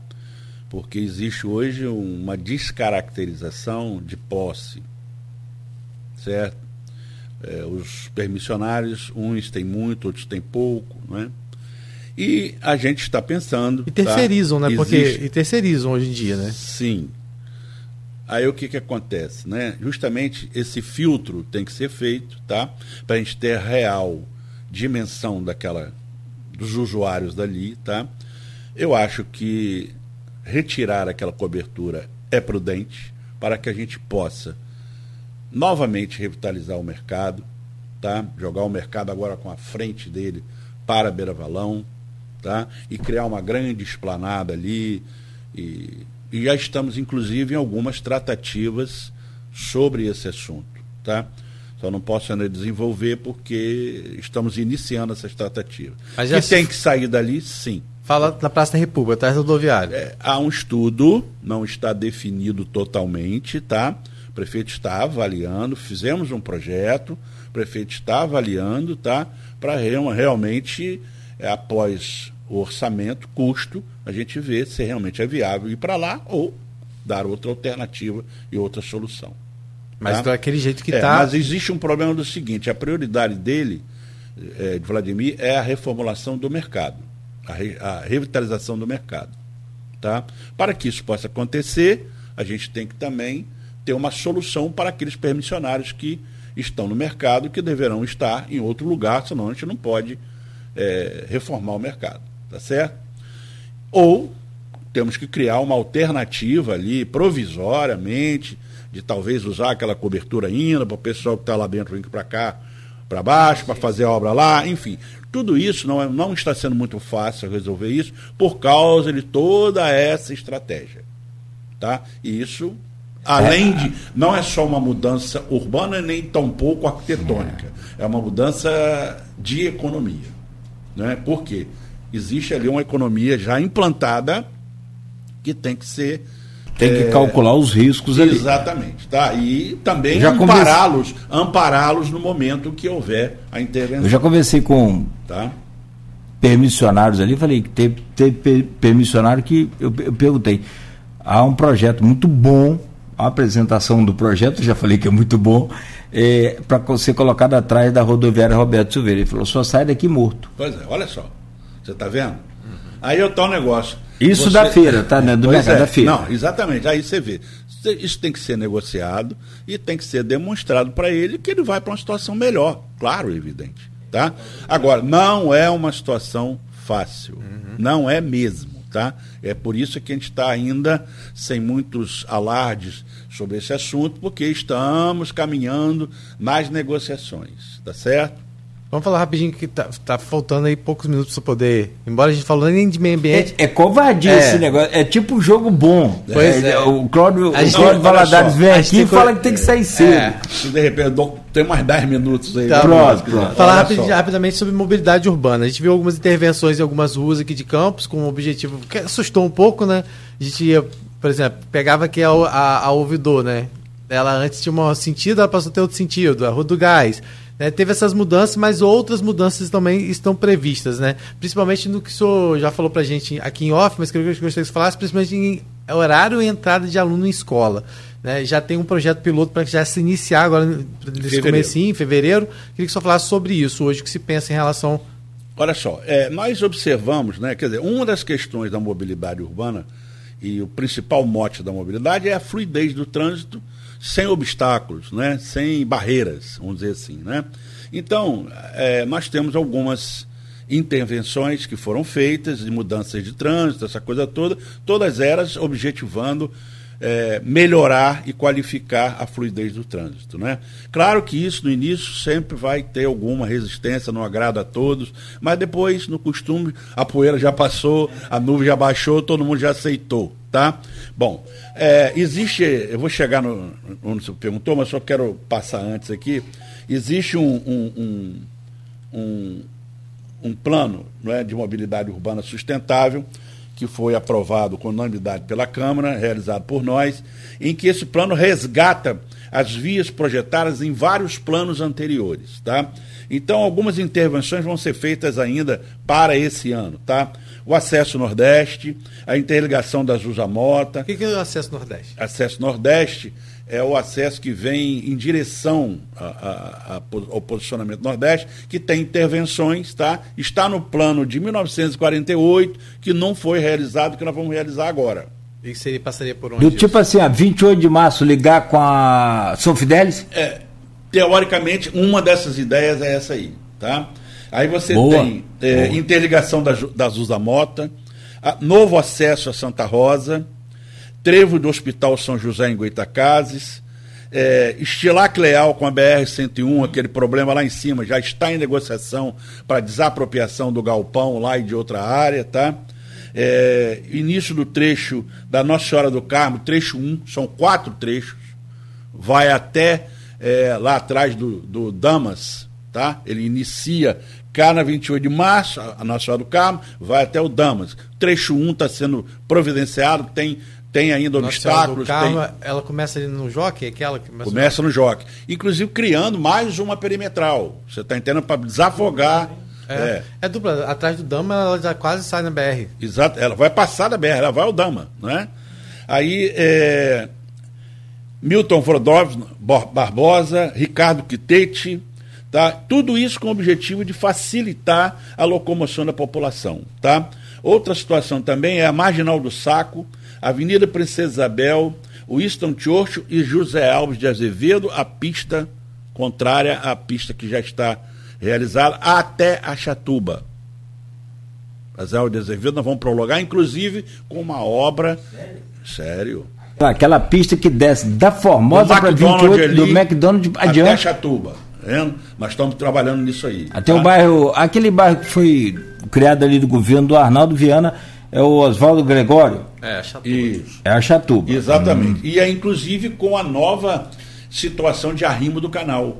Porque existe hoje uma descaracterização de posse, certo? É, os permissionários, uns têm muito, outros têm pouco, né? E a gente está pensando. E terceirizam, tá? né? Porque Existe- e terceirizam hoje em dia, né? Sim. Aí o que, que acontece, né? Justamente esse filtro tem que ser feito, tá? Para a gente ter a real dimensão daquela dos usuários dali, tá? Eu acho que retirar aquela cobertura é prudente para que a gente possa novamente revitalizar o mercado, tá? Jogar o mercado agora com a frente dele para Beira Valão, tá? E criar uma grande esplanada ali e, e já estamos inclusive em algumas tratativas sobre esse assunto, tá? Só não posso ainda desenvolver porque estamos iniciando essas tratativas. Mas se- tem que sair dali, sim. Fala na Praça da República, atrás do rodoviário. É, há um estudo, não está definido totalmente, tá? O prefeito está avaliando, fizemos um projeto, o prefeito está avaliando, tá? Para realmente, é, após o orçamento, custo, a gente ver se realmente é viável ir para lá ou dar outra alternativa e outra solução. Mas tá? daquele jeito que É, tá. Mas existe um problema do seguinte: a prioridade dele, eh, de Vladimir, é a reformulação do mercado, a, re- a revitalização do mercado. Tá? Para que isso possa acontecer, a gente tem que também ter uma solução para aqueles permissionários que estão no mercado, que deverão estar em outro lugar, senão a gente não pode eh, reformar o mercado. Tá certo? Ou temos que criar uma alternativa ali, provisoriamente, de talvez usar aquela cobertura ainda para o pessoal que está lá dentro vir para cá, para baixo, para fazer a obra lá, enfim. Tudo isso não, é- não está sendo muito fácil resolver isso por causa de toda essa estratégia. Tá? E isso, além de. Não é só uma mudança urbana nem tampouco arquitetônica. É uma mudança de economia. Né? Por quê? Existe ali uma economia já implantada que tem que ser. Tem que é, calcular os riscos ali. Exatamente, tá? E também converse- ampará-los, ampará-los no momento que houver a intervenção, Eu já conversei com tá? permissionários ali, falei que teve, teve permissionário que eu, eu perguntei. Há um projeto muito bom, a apresentação do projeto, já falei que é muito bom, é, para ser colocado atrás da rodoviária Roberto Silveira. Ele falou, só sai daqui morto. Pois é, olha só. Você está vendo? Aí eu tô um negócio. Isso Você... da feira, tá? Né? Do pois mercado é. da feira. Não, exatamente. Aí você vê. Isso tem que ser negociado e tem que ser demonstrado para ele que ele vai para uma situação melhor. Claro, evidente. Tá? Agora, não é uma situação fácil. Uhum. Não é mesmo. Tá? É por isso que a gente está ainda sem muitos alardes sobre esse assunto, porque estamos caminhando nas negociações. Tá certo? Vamos falar rapidinho que tá, tá faltando aí poucos minutos para poder. Embora a gente falando nem de meio ambiente. É, é covardia é. esse negócio. É tipo um jogo bom. Pois é. O Cláudio, A o Cláudio Valadares vem aqui e fala que tem que sair cedo. É. Se de repente dou- tem mais 10 minutos aí. Tá, pronto, pronto. Falar rapid- rapidamente sobre mobilidade urbana. A gente viu algumas intervenções em algumas ruas aqui de Campos com o objetivo que assustou um pouco, né? A gente ia, por exemplo, pegava aqui a, a, a ouvidor, né? Ela antes tinha um sentido, ela passou a ter outro sentido, a Rua do Gás. Né? Teve essas mudanças, mas outras mudanças também estão previstas, né? Principalmente no que o senhor já falou pra gente aqui em off, mas que eu gostaria que você falasse, principalmente em horário e entrada de aluno em escola. Né? Já tem um projeto piloto para já se iniciar agora nesse comecinho, em fevereiro. Queria que o senhor falasse sobre isso hoje, o que se pensa em relação. Olha só, é, nós observamos, né, quer dizer, uma das questões da mobilidade urbana e o principal mote da mobilidade é a fluidez do trânsito sem obstáculos, né, sem barreiras, vamos dizer assim. Né? Então, é, nós temos algumas intervenções que foram feitas, de mudanças de trânsito, essa coisa toda, todas elas objetivando é, melhorar e qualificar a fluidez do trânsito. Né? Claro que isso no início sempre vai ter alguma resistência, não agrada a todos, mas depois, no costume, a poeira já passou, a nuvem já baixou, todo mundo já aceitou. Tá? Bom, é, existe, eu vou chegar no, onde você perguntou, mas só quero passar antes aqui. Existe um, um, um, um um plano é, de mobilidade urbana sustentável, que foi aprovado com unanimidade pela Câmara, realizado por nós, em que esse plano resgata as vias projetadas em vários planos anteriores. Tá? Então, algumas intervenções vão ser feitas ainda para esse ano. Tá? O acesso Nordeste, a interligação da Zusa Mota, O que que é o acesso Nordeste? acesso Nordeste é o acesso que vem em direção a- a- a ao posicionamento Nordeste, que tem intervenções, tá? Está no plano de 1948, que não foi realizado, que nós vamos realizar agora. E seria, passaria por onde? Do tipo assim, a 28 de março ligar com a São Fidélis? É, teoricamente, uma dessas ideias é essa aí, tá? Aí você Boa. tem é, interligação da, da Zusa Mota, a- novo acesso a Santa Rosa, trevo do Hospital São José em Goitacazes, é, Estilac Leal com a BR-101, aquele problema lá em cima, já está em negociação para desapropriação do galpão lá e de outra área, tá? É, início do trecho da Nossa Senhora do Carmo, trecho 1, são quatro trechos, vai até é, lá atrás do, do Damas, tá? Ele inicia cá na 28 de março, a Nossa Senhora do Carmo, vai até o Damas. Trecho 1 está sendo providenciado, tem, tem ainda Nossa obstáculos, Carmo, tem- ela começa ali no Jockey, aquela que começa, começa no joque. Inclusive criando mais uma perimetral. Você está entendendo? Para desafogar. É, É, é dupla. Atrás do Dama, ela já quase sai na BR. Exato, ela vai passar da BR, ela vai ao Dama, né? Aí, é, Milton Frodov Barbosa, Ricardo Quitete, tá? Tudo isso com o objetivo de facilitar a locomoção da população, tá? Outra situação também é a Marginal do Saco, Avenida Princesa Isabel, Winston Churchill e José Alves de Azevedo, a pista contrária à pista que já está realizada, até a Chatuba. As Alves de Azevedo nós vamos prolongar, inclusive com uma obra. Sério? Aquela pista que desce da Formosa Do para McDonald's 28, do ali, McDonald's Até a adiante. Chatuba. Tá vendo? Nós estamos trabalhando nisso aí. Até tá? o bairro, aquele bairro que foi criado ali do governo do Arnaldo Viana, é o Oswaldo Gregório, É, chato. Isso. é a Chatuba. Exatamente. E é inclusive com a nova situação de arrimo do canal.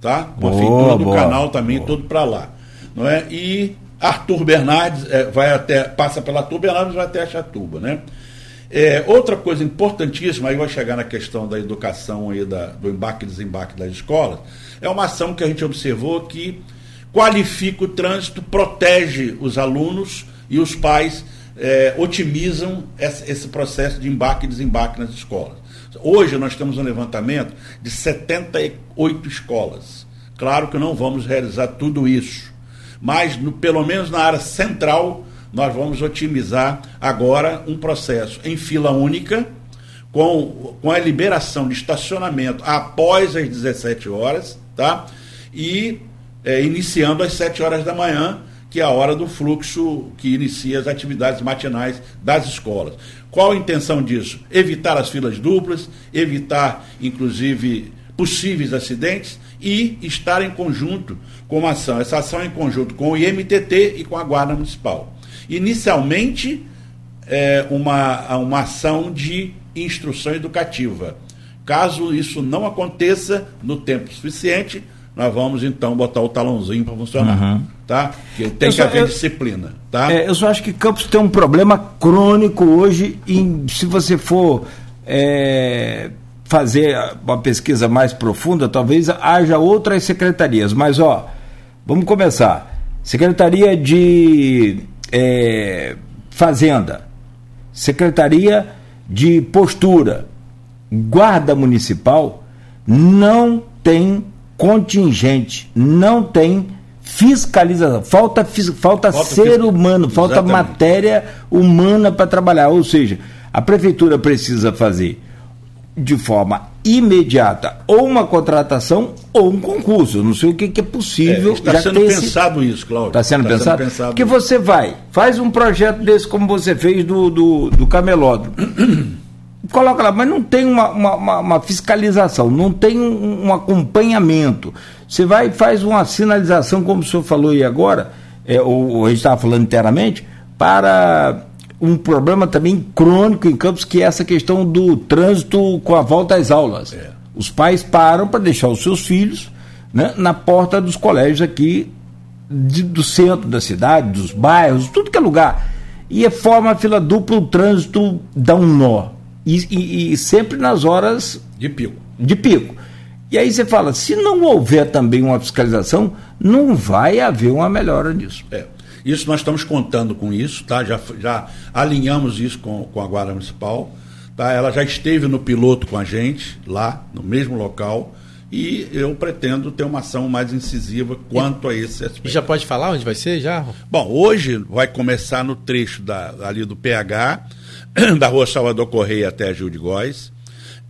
Tá? Com a Boa, feitura do boa, canal também, boa. todo para lá. Não é? E Arthur Bernardes é, vai até, passa pela Arthur Bernardes e vai até a Chatuba, né? É, outra coisa importantíssima, aí vai chegar na questão da educação aí da, do embarque e desembarque das escolas, é uma ação que a gente observou que qualifica o trânsito, protege os alunos e os pais é, otimizam esse processo de embarque e desembarque nas escolas. Hoje nós temos um levantamento de 78 escolas. Claro que não vamos realizar tudo isso, mas no, pelo menos na área central nós vamos otimizar agora um processo em fila única, com, com a liberação de estacionamento após as 17 horas, tá? E é, iniciando às 7 horas da manhã, que é a hora do fluxo que inicia as atividades matinais das escolas. Qual a intenção disso? Evitar as filas duplas, evitar, inclusive, possíveis acidentes e estar em conjunto com uma ação. Essa ação é em conjunto com o IMTT e com a Guarda Municipal. Inicialmente, é uma, uma ação de instrução educativa. Caso isso não aconteça no tempo suficiente, nós vamos então botar o talãozinho para funcionar. Uhum. Tá? Porque tem eu que só, haver eu, disciplina. Tá? É, eu só acho que Campos tem um problema crônico hoje, em, se você for é, fazer uma pesquisa mais profunda, talvez haja outras secretarias. Mas ó, vamos começar. Secretaria de é, Fazenda, Secretaria de Postura, Guarda Municipal, não tem contingente, não tem fiscalização, falta, falta, falta ser humano, falta Exatamente. matéria humana para trabalhar. Ou seja, a prefeitura precisa fazer de forma imediata ou uma contratação ou um concurso. não sei o que, que é possível. É, está sendo pensado esse... isso, Cláudio. Está sendo, está pensado? sendo pensado? Porque você vai, faz um projeto desse como você fez do, do, do camelódromo. coloca lá, mas não tem uma, uma, uma fiscalização, não tem um, um, acompanhamento. Você vai e faz uma sinalização, como o senhor falou aí agora, é, ou, ou a gente estava falando internamente, para um problema também crônico em Campos, que é essa questão do trânsito com a volta às aulas. É. Os pais param para deixar os seus filhos né, na porta dos colégios aqui de, do centro da cidade, dos bairros, tudo que é lugar. E é forma fila dupla, o trânsito dá um nó. E, e, e, sempre nas horas de pico. De pico. E aí você fala, se não houver também uma fiscalização, não vai haver uma melhora nisso. É. Isso nós estamos contando com isso, tá? Já, já alinhamos isso com, com a Guarda Municipal. Tá? Ela já esteve no piloto com a gente, lá, no mesmo local. E eu pretendo ter uma ação mais incisiva quanto e, a esse aspecto. E já pode falar onde vai ser já? Bom, hoje vai começar no trecho da, ali do PH da rua Salvador Correia até a Gil de Góis,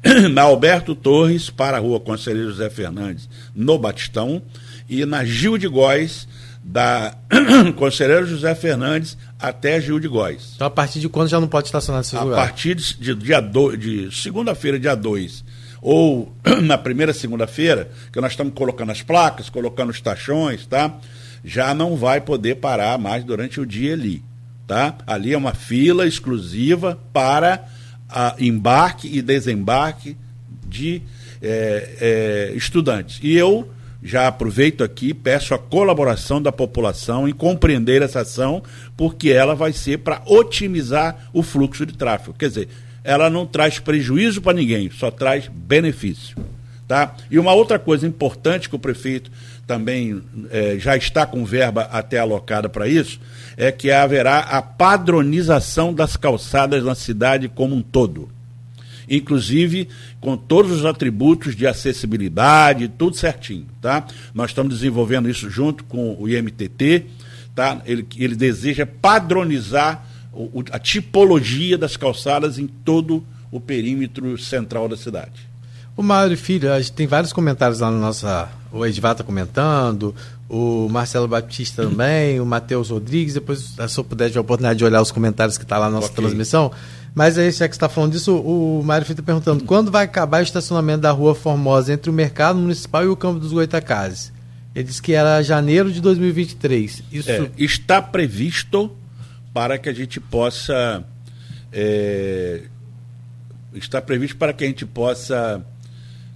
na Alberto Torres para a rua Conselheiro José Fernandes, no Batistão, e na Gil de Góis, da Conselheiro José Fernandes até Gil de Góis. Então, a partir de quando já não pode estacionar nesses a lugares? A partir de, dia do, de segunda-feira, dia 2, ou na primeira segunda-feira, que nós estamos colocando as placas, colocando os tachões, tá? Já não vai poder parar mais durante o dia ali. Tá? Ali é uma fila exclusiva para embarque e desembarque de é, é, estudantes. E eu já aproveito aqui, peço a colaboração da população em compreender essa ação, porque ela vai ser para otimizar o fluxo de tráfego. Quer dizer, ela não traz prejuízo para ninguém, só traz benefício. Tá? E uma outra coisa importante que o prefeito também é, já está com verba até alocada para isso, é que haverá a padronização das calçadas na cidade como um todo. Inclusive com todos os atributos de acessibilidade, tudo certinho. Tá? Nós estamos desenvolvendo isso junto com o IMTT. Tá? Ele, ele deseja padronizar o, a tipologia das calçadas em todo o perímetro central da cidade. O Mário Filho, a gente tem vários comentários lá na nossa. O Edvar está comentando, o Marcelo Batista também, o Matheus Rodrigues, depois, se eu puder ter a oportunidade de olhar os comentários que está lá na nossa okay. transmissão. Mas aí, já que você está falando disso, o Mário Fita perguntando quando vai acabar o estacionamento da Rua Formosa entre o Mercado Municipal e o Campo dos Goitacazes? Ele disse que era janeiro de 2023. Isso é, está previsto para que a gente possa. É, está previsto para que a gente possa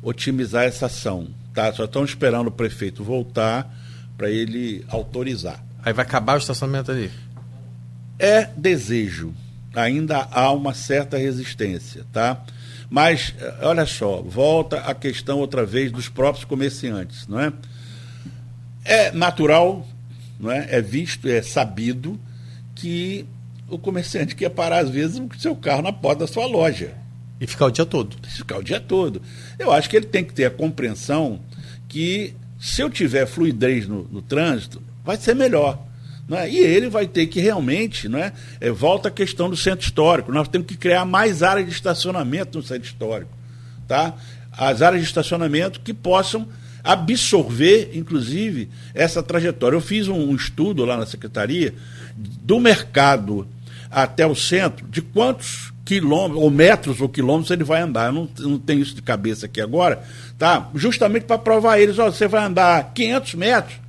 otimizar essa ação. Tá? Só estão esperando o prefeito voltar para ele autorizar. Aí vai acabar o estacionamento ali? É desejo. Ainda há uma certa resistência, tá? Mas, eh, olha só, volta a questão outra vez dos próprios comerciantes, não é? é natural, não é? é visto, é sabido que o comerciante quer parar, às vezes, o seu carro na porta da sua loja. E ficar o dia todo. Ficar o dia todo. Eu acho que ele tem que ter a compreensão que se eu tiver fluidez no, no trânsito, vai ser melhor. Não é? E ele vai ter que realmente, não é? volta a questão do centro histórico. Nós temos que criar mais áreas de estacionamento no centro histórico. Tá? As áreas de estacionamento que possam absorver, inclusive, essa trajetória. Eu fiz um, estudo lá na secretaria do mercado até o centro de quantos quilômetros, ou metros ou quilômetros ele vai andar. Eu não, não tenho isso de cabeça aqui agora, tá? Justamente para provar eles, ó, você vai andar 500 metros,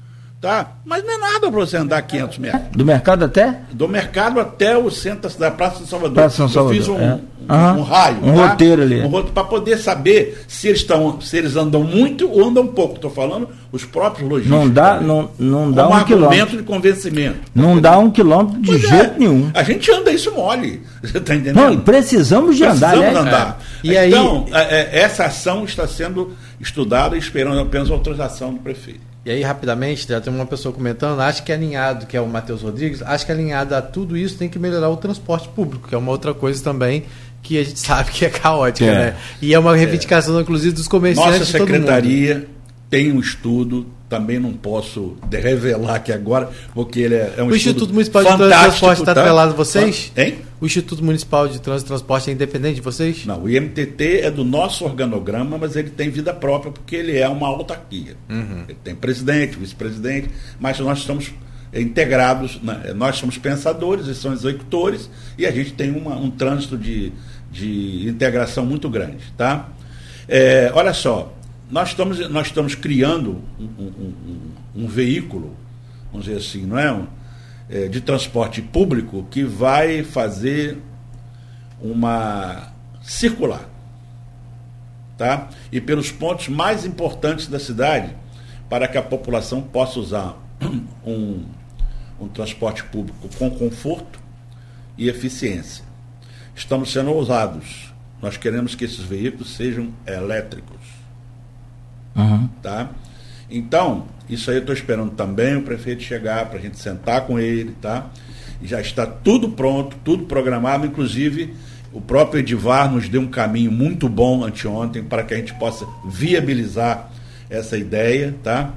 tá? Mas não é nada para você andar 500 metros. Do mercado até? Do mercado até o centro da Praça de Salvador. Praça São Salvador. Eu fiz um, é. um, um raio. Um tá? roteiro ali. Um roteiro para poder saber se eles, estão, se eles andam muito ou andam pouco. Estou falando os próprios lojistas. Não dá, não, não dá um, um argumento de convencimento. Não dá um quilômetro de Pois é. jeito nenhum. A gente anda isso mole. Você está entendendo? Não, precisamos de andar, Precisamos né? andar. É. E aí- então, é, é, essa ação está sendo estudada e esperando apenas a autorização do prefeito. E aí, rapidamente, já tem uma pessoa comentando, acho que é alinhado, que é o Matheus Rodrigues, acho que alinhado a tudo isso tem que melhorar o transporte público, que é uma outra coisa também que a gente sabe que é caótica, É. né? E é uma reivindicação, inclusive, dos comerciantes Nossa secretaria tem um estudo, também não posso revelar aqui agora, porque ele é, é um O Instituto Municipal de Transporte está tá? atrelado a vocês? Hein? O Instituto Municipal de Trânsito e Transporte é independente de vocês? Não, o IMTT é do nosso organograma, mas ele tem vida própria porque ele é uma autarquia. Ele tem presidente, vice-presidente, mas nós estamos integrados, né? nós somos pensadores, eles são executores, e a gente tem uma- um trânsito de, de integração muito grande. Tá? É, olha só, nós estamos, nós estamos criando um, um- um- um veículo, vamos dizer assim, não é? É, de transporte público que vai fazer uma circular, tá? E pelos pontos mais importantes da cidade, para que a população possa usar um, um transporte público com conforto e eficiência. Estamos sendo ousados. Nós queremos que esses veículos sejam elétricos, Uhum. tá? Então, isso aí eu estou esperando também o prefeito chegar para a gente sentar com ele, tá? Já está tudo pronto, tudo programado, inclusive o próprio Edivar nos deu um caminho muito bom anteontem para que a gente possa viabilizar essa ideia, tá?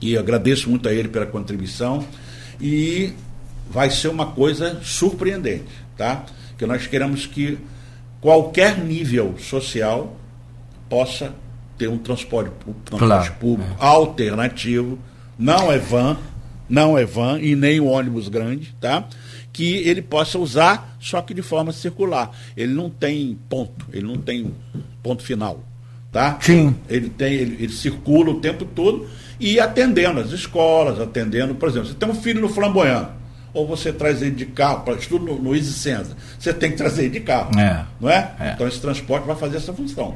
E agradeço muito a ele pela contribuição e vai ser uma coisa surpreendente, tá? Que nós queremos que qualquer nível social possa ter um transporte, transporte Claro, público alternativo, não é van, não é van e nem o ônibus grande, tá? Que ele possa usar, só que de forma circular. Ele não tem ponto, ele não tem ponto final, tá? Sim. Ele tem, ele, ele circula o tempo todo e atendendo as escolas, atendendo, por exemplo, você tem um filho no flamboyant, ou você traz ele de carro, para estudo no, no Easy Senza, você tem que trazer ele de carro. É. Não é? É. Então esse transporte vai fazer essa função.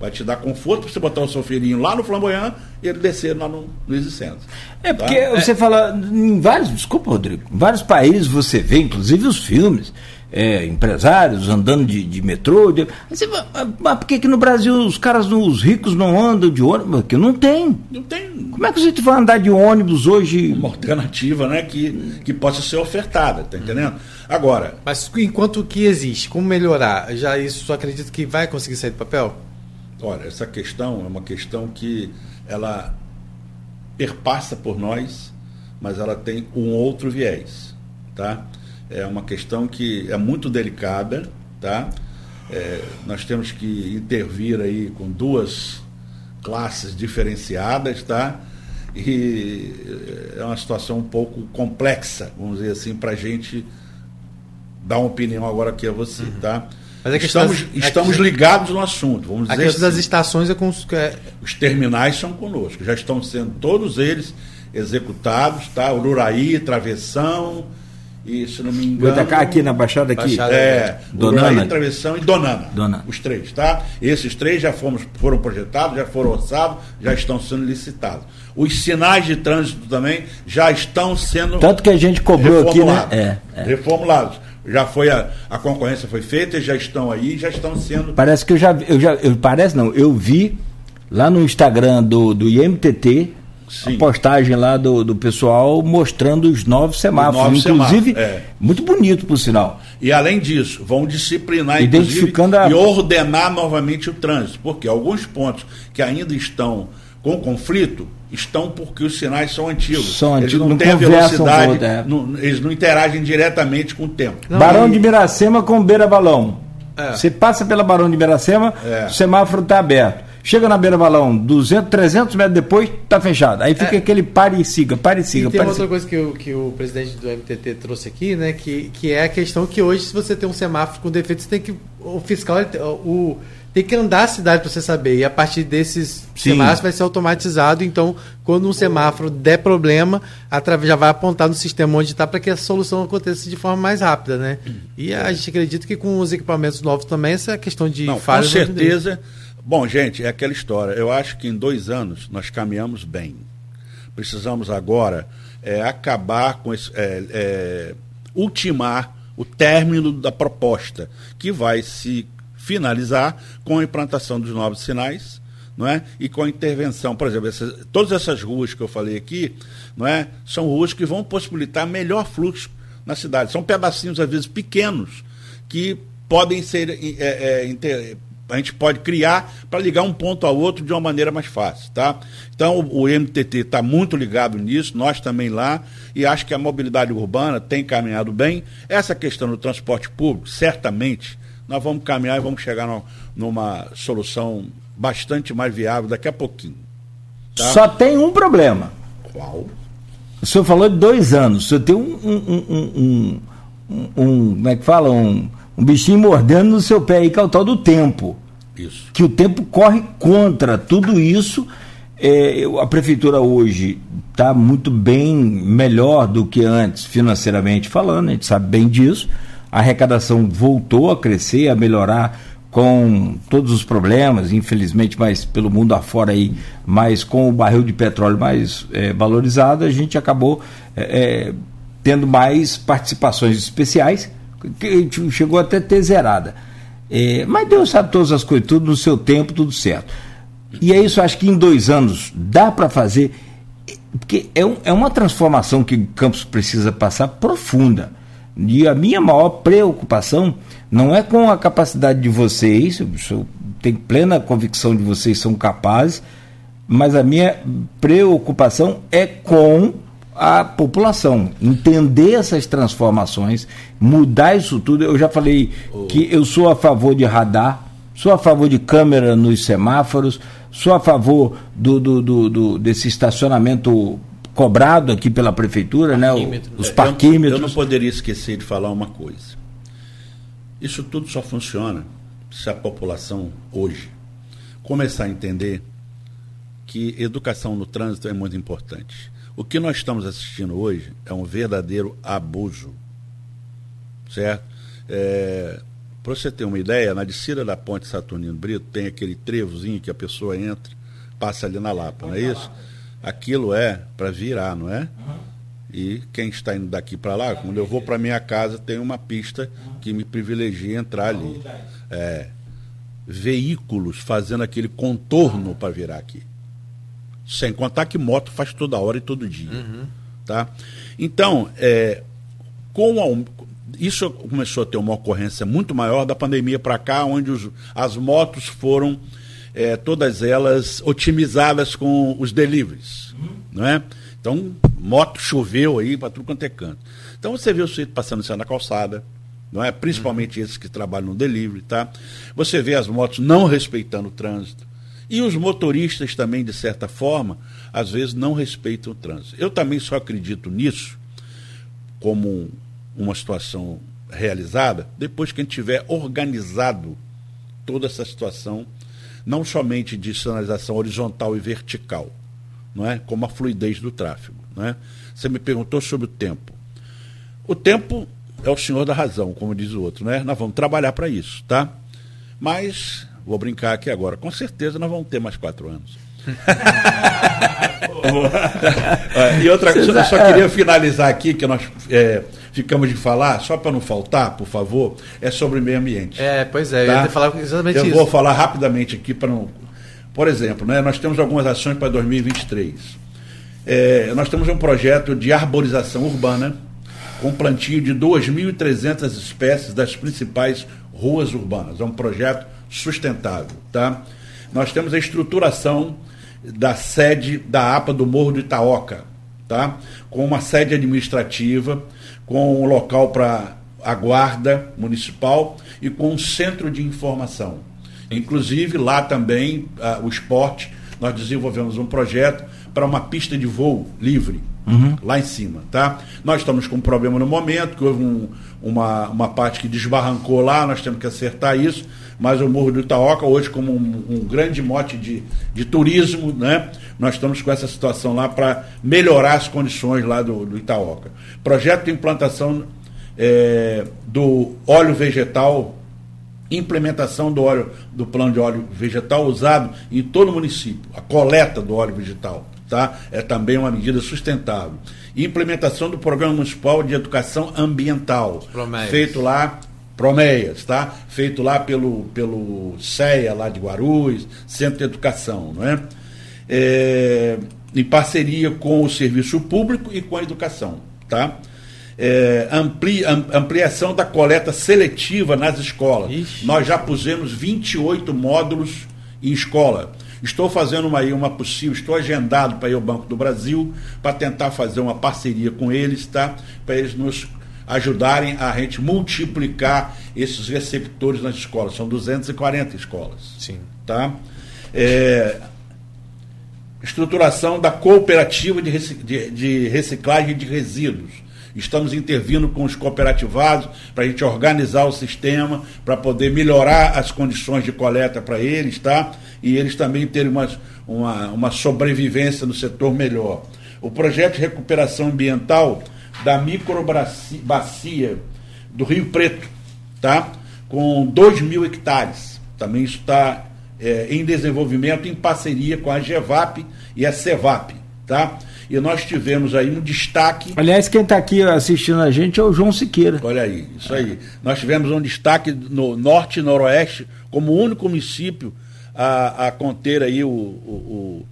Vai te dar conforto para você botar o seu filhinho lá no flamboyant e ele descer lá no, no Easy Senza. É porque Tá? você fala, em vários, desculpa, Rodrigo, em vários países você vê, inclusive os filmes, é, empresários andando de, de metrô. De, você "Ah, mas por que, que no Brasil os caras, os ricos não andam de ônibus? Porque não tem. Não tem Como é que você vai andar de ônibus hoje? uma alternativa né, que, que possa ser ofertada, tá entendendo? Agora, Mas enquanto que existe, como melhorar? Já isso só acredito que vai conseguir sair do papel? Olha, essa questão é uma questão que ela perpassa por nós, mas ela tem um outro viés, tá? É uma questão que é muito delicada, tá? É, nós temos que intervir aí com duas classes diferenciadas, tá? E é uma situação um pouco complexa, vamos dizer assim, para a gente dar uma opinião agora aqui a você, tá? Mas a questão estamos das- a estamos questão- ligados no assunto, vamos A dizer questão das assim. estações é com os- é, Os terminais são conosco, já estão sendo todos eles executados, tá? Ururaí, Travessão e, se não me engano... Goitacá aqui na Baixada aqui. Baixada. É, Donana. Ururaí, Travessão e Donana. Donana. Os três, tá? Esses três já fomos, foram projetados, já foram orçados, já estão sendo licitados. Os sinais de trânsito também já estão sendo Tanto que a gente cobrou aqui, né? reformulados. É, é. Reformulados. Já foi a, a concorrência foi feita, já estão aí, já estão sendo Parece que eu já, vi- eu já eu, parece não, eu vi lá no Instagram do, do IMTT Sim. a postagem lá do, do pessoal mostrando os novos semáforos. Novos inclusive, semáforos, é. muito bonito, por sinal. E além disso, vão disciplinar Identificando a... e ordenar novamente o trânsito. Porque alguns pontos que ainda estão com conflito estão porque os sinais são antigos. São antigos, eles não, não têm velocidade, é. não, eles não interagem diretamente com o tempo. Não, Barão e... de Miracema com Beira Balão. É. Você passa pela Barão de Miracema, é. o semáforo está aberto. Chega na beira balão, 200, 300 metros depois, está fechado. Aí fica é. aquele pare e siga, pare e siga. E tem pare outra coisa que o, que o presidente do MTT trouxe aqui, né? Que, que é a questão que hoje, se você tem um semáforo com defeito, você tem que. O fiscal, o, tem que andar a cidade para você saber. E a partir desses Sim. semáforos vai ser automatizado. Então, quando um semáforo der problema, já vai apontar no sistema onde está para que a solução aconteça de forma mais rápida, né? E a gente acredita que com os equipamentos novos também, essa questão de Não, falhas. Com certeza. Bom, gente, é aquela história. Eu acho que em dois anos nós caminhamos bem. Precisamos agora é, acabar com esse. É, é, ultimar o término da proposta, que vai se finalizar com a implantação dos novos sinais. Não é? E com a intervenção, por exemplo, essas, todas essas ruas que eu falei aqui, não é? São ruas que vão possibilitar melhor fluxo na cidade. São pedacinhos, às vezes, pequenos, que podem ser é, é, a gente pode criar para ligar um ponto ao outro de uma maneira mais fácil, tá? Então o, o MTT está muito ligado nisso, nós também lá, e acho que a mobilidade urbana tem caminhado bem. Essa questão do transporte público, certamente, nós vamos caminhar e vamos chegar no, numa solução bastante mais viável daqui a pouquinho. Tá? Só tem um problema. Qual? O senhor falou de dois anos. O senhor tem um, um, um, um, um como é que fala? Um, um bichinho mordendo no seu pé aí, que é o tal do tempo. Isso. Que o tempo corre contra tudo isso. É, a prefeitura hoje está muito bem, melhor do que antes, financeiramente falando, a gente sabe bem disso. A arrecadação voltou a crescer, a melhorar com todos os problemas, infelizmente, mas pelo mundo afora aí, mas com o barril de petróleo mais é, valorizado, a gente acabou é, é tendo mais participações especiais, que chegou até a ter zerada. É, mas Deus sabe todas as coisas, tudo no seu tempo, tudo certo. E é isso, acho que em dois anos dá para fazer, porque é, um, é uma transformação que o Campos precisa passar profunda. E a minha maior preocupação não é com a capacidade de vocês, eu tenho plena convicção de vocês são capazes, mas a minha preocupação é com a população, entender essas transformações, mudar isso tudo. Eu já falei oh. que eu sou a favor de radar, sou a favor de câmera nos semáforos, sou a favor do, do, do, do desse estacionamento cobrado aqui pela prefeitura, né? Os parquímetros. Eu, eu não poderia esquecer de falar uma coisa. Isso tudo só funciona se a população hoje começar a entender que educação no trânsito é muito importante. O que nós estamos assistindo hoje é um verdadeiro abuso. Certo? É, Para você ter uma ideia, na descida da ponte Saturnino Brito tem aquele trevozinho que a pessoa entra, passa ali na Lapa, não é isso? Aquilo é para virar, não é? E quem está indo daqui para lá, quando eu vou para minha casa, tem uma pista que me privilegia entrar ali. É, veículos fazendo aquele contorno para virar aqui. Sem contar que moto faz toda hora e todo dia. Uhum. Tá? Então, é, com isso começou a ter uma ocorrência muito maior da pandemia para cá, onde os, as motos foram é, todas elas otimizadas com os deliveries. Uhum. Não é? Então, moto choveu aí para tudo quanto é canto. Então você vê o sujeito passando na calçada, não é? Principalmente uhum. esses que trabalham no delivery, tá? Você vê as motos não respeitando o trânsito. E os motoristas também, de certa forma, às vezes não respeitam o trânsito. Eu também só acredito nisso como uma situação realizada depois que a gente tiver organizado toda essa situação, não somente de sinalização horizontal e vertical, não é? como a fluidez do tráfego. Não é? Você me perguntou sobre o tempo. O tempo é o senhor da razão, como diz o outro, né? Nós vamos trabalhar para isso, tá? Mas Vou brincar aqui agora. Com certeza nós vamos ter mais quatro anos. e outra coisa, eu só queria finalizar aqui, que nós é, ficamos de falar, só para não faltar, por favor, é sobre meio ambiente. É, pois é, tá? eu ia falar exatamente eu isso. Eu vou falar rapidamente aqui para não. Por exemplo, né, nós temos algumas ações para 2023. É, nós temos um projeto de arborização urbana com plantio de 2.300 espécies das principais ruas urbanas. É um projeto sustentável. Tá? Nós temos a estruturação da sede da APA do Morro do Itaoca, tá? com uma sede administrativa, com um local para a guarda municipal e com um centro de informação. Inclusive, lá também, uh, o esporte, nós desenvolvemos um projeto para uma pista de voo livre, uhum. lá em cima. Tá? Nós estamos com um problema no momento, que houve um, uma, uma parte que desbarrancou lá, nós temos que acertar isso, mas o Morro do Itaoca, hoje, como um, um grande mote de, de turismo, né? nós estamos com essa situação lá para melhorar as condições lá do, do Itaoca. Projeto de implantação é, do óleo vegetal, implementação do óleo do plano de óleo vegetal usado em todo o município, a coleta do óleo vegetal, tá? É também uma medida sustentável. implementação do programa municipal de educação ambiental, Promeias. feito lá Promeias, tá? Feito lá pelo pelo CEA lá de Guarulhos, Centro de Educação, não é? é em parceria com o serviço público e com a educação, tá? é, ampli, ampliação da coleta seletiva nas escolas. Ixi. Nós já pusemos 28 módulos em escola. Estou fazendo uma, uma possível, estou agendado para ir ao Banco do Brasil para tentar fazer uma parceria com eles, tá? Para eles nos ajudarem a gente multiplicar esses receptores nas escolas. São 240 escolas. Sim. Tá? É, estruturação da cooperativa de, de, de reciclagem de resíduos Estamos intervindo com os cooperativados para a gente organizar o sistema, para poder melhorar as condições de coleta para eles, tá? E eles também terem uma, uma, uma sobrevivência no setor melhor. O projeto de recuperação ambiental da microbacia do Rio Preto, tá? Com 2 mil hectares. Também está é, em desenvolvimento em parceria com a GEVAP e a CEVAP, tá? e nós tivemos aí um destaque. Aliás, quem está aqui assistindo a gente é o João Siqueira. Olha aí, isso aí. Nós tivemos um destaque no norte e noroeste, como único município a, a conter aí o, o, o,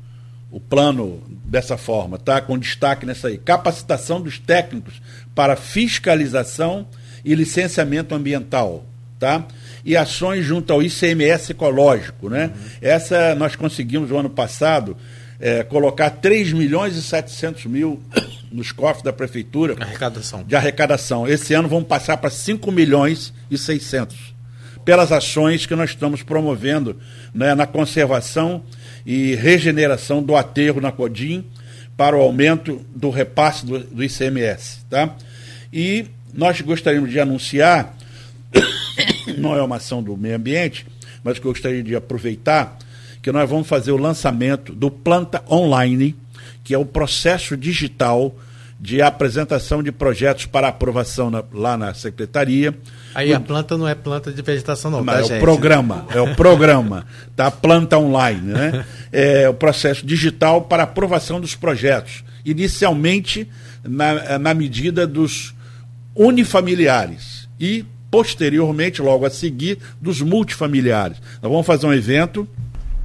o plano dessa forma, tá? Com destaque nessa aí. Capacitação dos técnicos para fiscalização e licenciamento ambiental, tá? E ações junto ao ICMS ecológico, né? Uhum. Essa nós conseguimos o ano passado é, colocar 3 milhões e 700 mil nos cofres da prefeitura. Arrecadação. De arrecadação. Esse ano vamos passar para 5 milhões e 600. Pelas ações que nós estamos promovendo né, na conservação e regeneração do aterro na Codim para o aumento do repasse do, do ICMS. Tá? E nós gostaríamos de anunciar, não é uma ação do meio ambiente, mas que eu gostaria de aproveitar que nós vamos fazer o lançamento do Planta Online, que é o processo digital de apresentação de projetos para aprovação na, lá na secretaria. Aí o, a planta não é planta de vegetação, não, tá, é gente? o programa, é o programa da planta online, né? É o processo digital para aprovação dos projetos. Inicialmente na, na medida dos unifamiliares e posteriormente, logo a seguir, dos multifamiliares. Nós vamos fazer um evento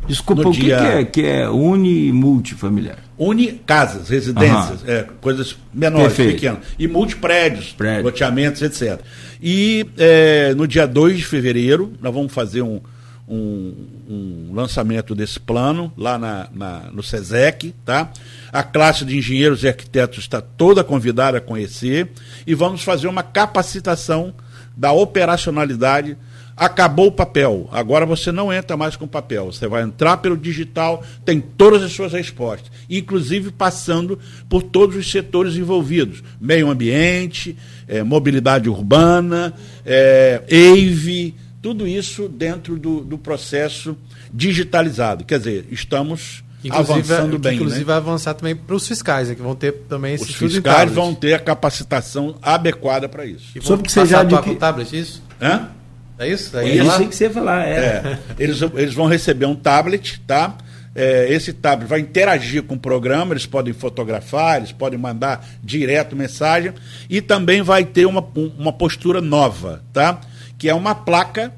Desculpa, o que, dia... que, é, que é uni multifamiliar? Uni casas, residências, uhum. é, coisas menores, Perfeito. pequenas. E multiprédios, Prédio. loteamentos, etc. E é, no dia 2 de fevereiro, nós vamos fazer um, um, um lançamento desse plano lá na, na, no SESEC. Tá? A classe de engenheiros e arquitetos está toda convidada a conhecer. E vamos fazer uma capacitação da operacionalidade Acabou o papel. Agora você não entra mais com papel. Você vai entrar pelo digital, tem todas as suas respostas, inclusive passando por todos os setores envolvidos: meio ambiente, é, mobilidade urbana, é, EIVE, tudo isso dentro do, do processo digitalizado. Quer dizer, estamos Inclusive, avançando bem. Inclusive né? vai avançar também para os fiscais, né, que vão ter também esse Os fiscais vão ter a capacitação adequada para isso. E Sobre que você já adquiriu. tablet, isso? Hã? É isso? É isso que você ia falar, é. é. Eles, eles vão receber um tablet, tá? É, esse tablet vai interagir com o programa, eles podem fotografar, eles podem mandar direto mensagem e também vai ter uma, uma postura nova, tá? Que é uma placa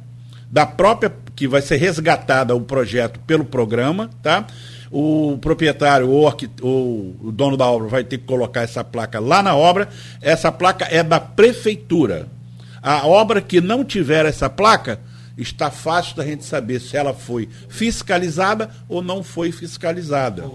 da própria que vai ser resgatada o projeto pelo programa, tá? o proprietário ou, ou, o dono da obra vai ter que colocar essa placa lá na obra. Essa placa é da prefeitura. A obra que não tiver essa placa, está fácil da gente saber se ela foi fiscalizada ou não foi fiscalizada.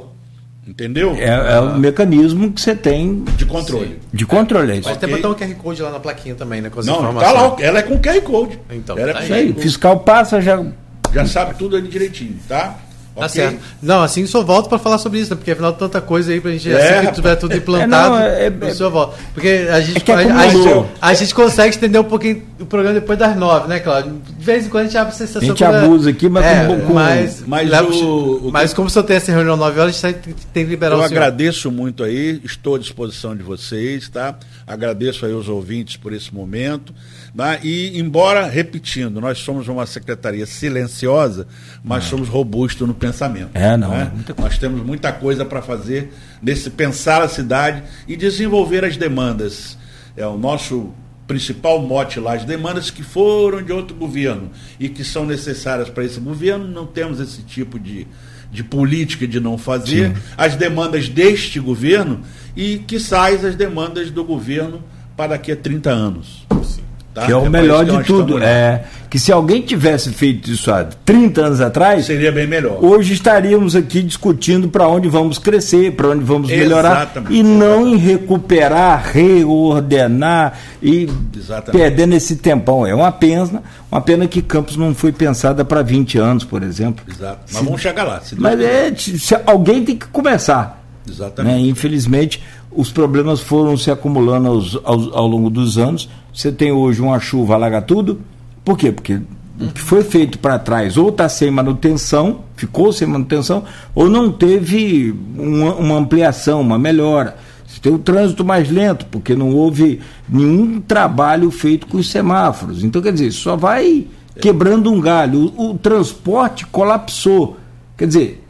Entendeu? É, é o mecanismo que você tem de controle. Sim. De controle. É Mas okay. tem botar um QR Code lá na plaquinha também, né? Com as não, tá lá, ela é com QR Code. Então, ela é tá aí. Fiscal passa, já. Já sabe tudo ali direitinho, tá? Tá okay. certo. Não, assim só volto para falar sobre isso, né? porque afinal tanta coisa aí pra gente, é, assim que tiver tudo implantado, é, não, é, é, volta. Porque a gente, é a, a, gente, a, gente, consegue estender um pouquinho o programa depois das nove, né, Claudio? De vez em quando a gente abre a sensação. A gente abusa aqui, mas é, com, com, mas, mas, o, o, mas como só tem essa reunião nove horas, a gente tem que liberar eu o Eu agradeço muito aí, estou à disposição de vocês, tá? Agradeço aí os ouvintes por esse momento. Né? E, embora, repetindo, nós somos uma secretaria silenciosa, mas somos robustos no pensamento. É, não. Né? É nós temos muita coisa para fazer nesse pensar a cidade e desenvolver as demandas. É o nosso principal mote lá, as demandas que foram de outro governo e que são necessárias para esse governo, não temos esse tipo de, de política de não fazer. Sim. As demandas deste governo e, que saem as demandas do governo para daqui a 30 anos. Sim. Tá? Que é o é melhor de tudo. É que se alguém tivesse feito isso há 30 anos atrás, seria bem melhor. Hoje estaríamos aqui discutindo para onde vamos crescer, para onde vamos melhorar exatamente, e não em recuperar, reordenar e exatamente. perdendo esse tempão. É uma pena, uma pena que Campos não foi pensada para 20 anos, por exemplo. Exato. Mas se, vamos chegar lá. mas é, se, alguém tem que começar. Exatamente. Né? Infelizmente, os problemas foram se acumulando aos, aos, ao longo dos anos. Você tem hoje uma chuva, alaga tudo. Por quê? Porque o que foi feito para trás ou está sem manutenção, ficou sem manutenção, ou não teve uma, uma ampliação, uma melhora. Você tem o trânsito mais lento, porque não houve nenhum trabalho feito com os semáforos. Então, quer dizer, só vai quebrando um galho. O, o transporte colapsou. Quer dizer,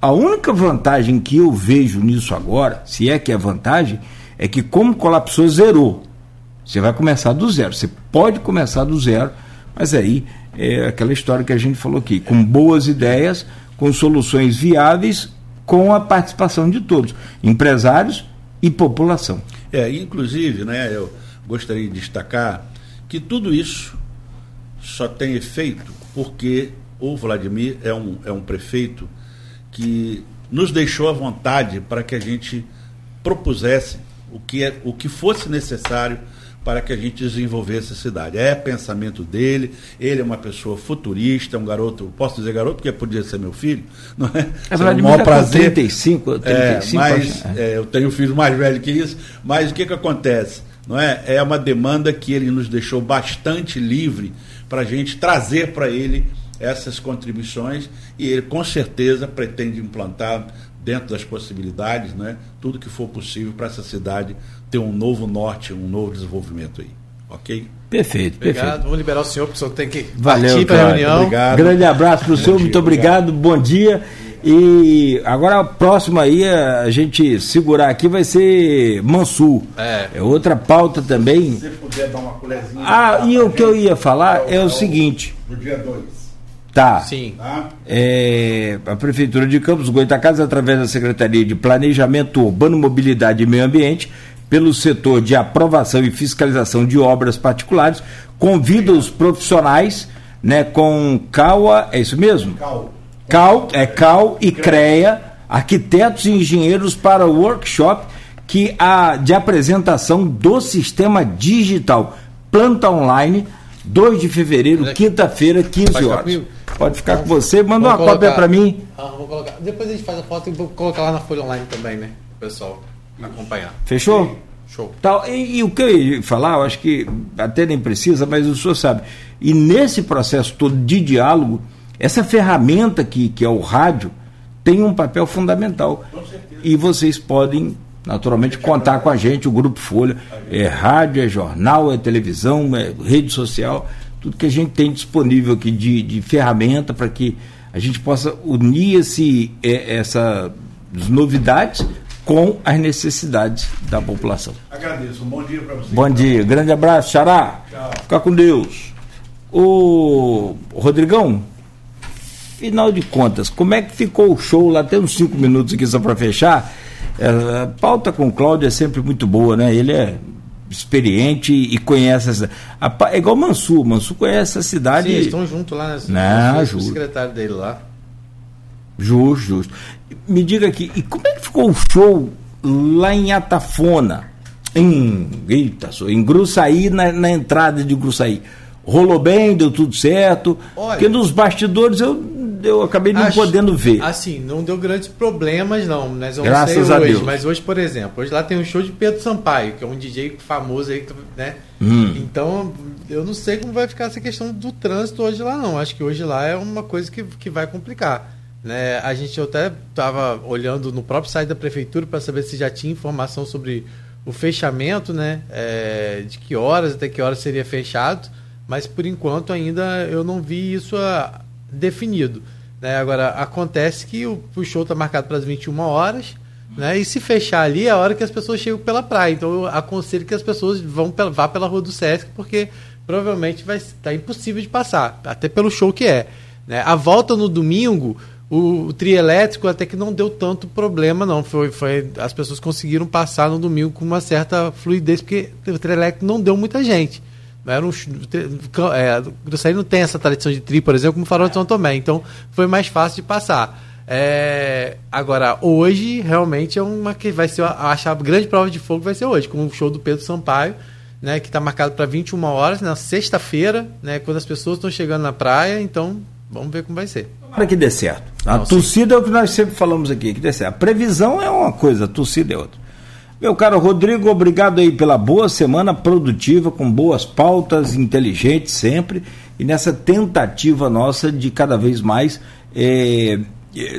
a única vantagem que eu vejo nisso agora, se é que é vantagem, é que como colapsou, zerou. Você vai começar do zero. Você pode começar do zero, mas aí é aquela história que a gente falou aqui, com boas ideias, com soluções viáveis, com a participação de todos, empresários e população. É, inclusive, né, eu gostaria de destacar que tudo isso só tem efeito porque o Vladimir é um, é um prefeito que nos deixou à vontade para que a gente propusesse o que, é, o que fosse necessário para que a gente desenvolvesse a cidade. É pensamento dele, ele é uma pessoa futurista, um garoto, posso dizer garoto porque podia ser meu filho, não é? É verdade, um maior prazer. 35, 35 é, mas é. É, eu tenho um filho mais velho que isso, mas o que, que acontece? Não é? é uma demanda que ele nos deixou bastante livre para a gente trazer para ele essas contribuições e ele com certeza pretende implantar dentro das possibilidades, né, tudo que for possível para essa cidade ter um novo norte, um novo desenvolvimento aí. Ok? Perfeito, obrigado. perfeito. Vamos liberar o senhor, porque o senhor tem que Valeu, partir para a reunião. Obrigado. Grande abraço para o senhor, dia, muito obrigado. obrigado, bom dia. E agora a próxima aí, a gente segurar aqui vai ser Mansul. É. é outra pauta também. Se você puder dar uma colherzinha. Ah, e o que eu ia falar é, o, é o seguinte. No dia 2. Tá. Sim. Tá? É, a Prefeitura de Campos Goitacazes, através da Secretaria de Planejamento Urbano, Mobilidade e Meio Ambiente, pelo setor de aprovação e fiscalização de obras particulares, convida os profissionais né, com CAUA, é isso mesmo? CAU. CAU, é CAU e CREA, arquitetos e engenheiros para o workshop que a, de apresentação do sistema digital Planta Online, 2 de fevereiro, quinta-feira, 15 horas. Pode ficar com você. Manda uma cópia para mim. Ah, vou colocar. Depois a gente faz a foto e vou colocar lá na Folha Online também, né? O pessoal acompanhar. Fechou? Show. Tal, e, e, o que eu ia falar, eu acho que até nem precisa, mas o senhor sabe. E nesse processo todo de diálogo, essa ferramenta que, que é o rádio tem um papel fundamental. E vocês podem, naturalmente, contar com a gente, o Grupo Folha. É rádio, é jornal, é televisão, é rede social tudo que a gente tem disponível aqui de, de ferramenta para que a gente possa unir esse, é, essas novidades com as necessidades da população. Agradeço. Um bom dia para você. Bom dia. Grande abraço, Xará. Tchau. Fica com Deus. O Rodrigão, Afinal de contas, como é que ficou o show lá? Tem uns cinco minutos aqui só para fechar. É, a pauta com o Cláudio é sempre muito boa, né? Ele é experiente e conhece essa. A, é igual Mansur, Mansur conhece a cidade. Sim, eles estão juntos lá, né? Não. O secretário dele lá. Justo, justo. Me diga aqui, e como é que ficou o show lá em Atafona? Em, eita, em Gruçaí, na, na entrada de Gruçaí. Rolou bem, deu tudo certo. Olha, porque nos bastidores eu eu acabei não acho, podendo ver. Assim, não deu grandes problemas, não. Nós vamos Graças a hoje, Deus. Mas hoje, por exemplo, hoje lá tem um show de Pedro Sampaio, que é um DJ famoso aí, né? Hum. Então, eu não sei como vai ficar essa questão do trânsito hoje lá, não. Acho que hoje lá é uma coisa que, que vai complicar. Né? A gente até estava olhando no próprio site da prefeitura para saber se já tinha informação sobre o fechamento, né? É, de que horas até que horas seria fechado, mas por enquanto ainda eu não vi isso a, definido. Né? Agora, acontece que o, o show está marcado para as 21 horas, né? e se fechar ali é a hora que as pessoas chegam pela praia. Então, eu aconselho que as pessoas vão vá pela Rua do Sesc, porque provavelmente vai estar tá impossível de passar, até pelo show que é. Né? A volta no domingo, o, o trio elétrico até que não deu tanto problema, não. Foi, foi, as pessoas conseguiram passar no domingo com uma certa fluidez, porque o trio elétrico não deu muita gente. Era um, é, não tem essa tradição de tri, por exemplo, como o Farol de São Tomé. Então foi mais fácil de passar. É, agora, hoje realmente é uma que vai ser, acho a grande prova de fogo vai ser hoje, com o show do Pedro Sampaio, né, que está marcado para 21 horas, na sexta-feira, né, quando as pessoas estão chegando na praia. Então, vamos ver como vai ser. Para que dê certo. A Não, torcida sim. é o que nós sempre falamos aqui, que dê certo. A previsão é uma coisa, a torcida é outra. Meu caro Rodrigo, obrigado aí pela boa semana produtiva, com boas pautas, inteligentes sempre, e nessa tentativa nossa de cada vez mais é,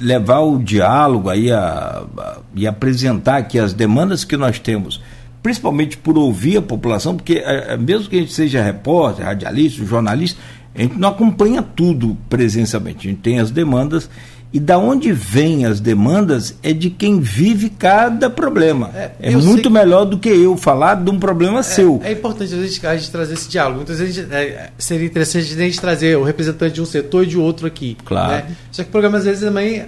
levar o diálogo aí a, a, e apresentar aqui as demandas que nós temos, principalmente por ouvir a população, porque é, mesmo que a gente seja repórter, radialista, jornalista, a gente não acompanha tudo presencialmente, a gente tem as demandas e da onde vêm as demandas é de quem vive cada problema. É, é muito melhor do que eu falar de um problema é, seu. É importante a gente, a gente trazer esse diálogo. Muitas vezes é, seria interessante a gente trazer o representante de um setor e de outro aqui. Claro. Né? Só que o programa, às vezes, também,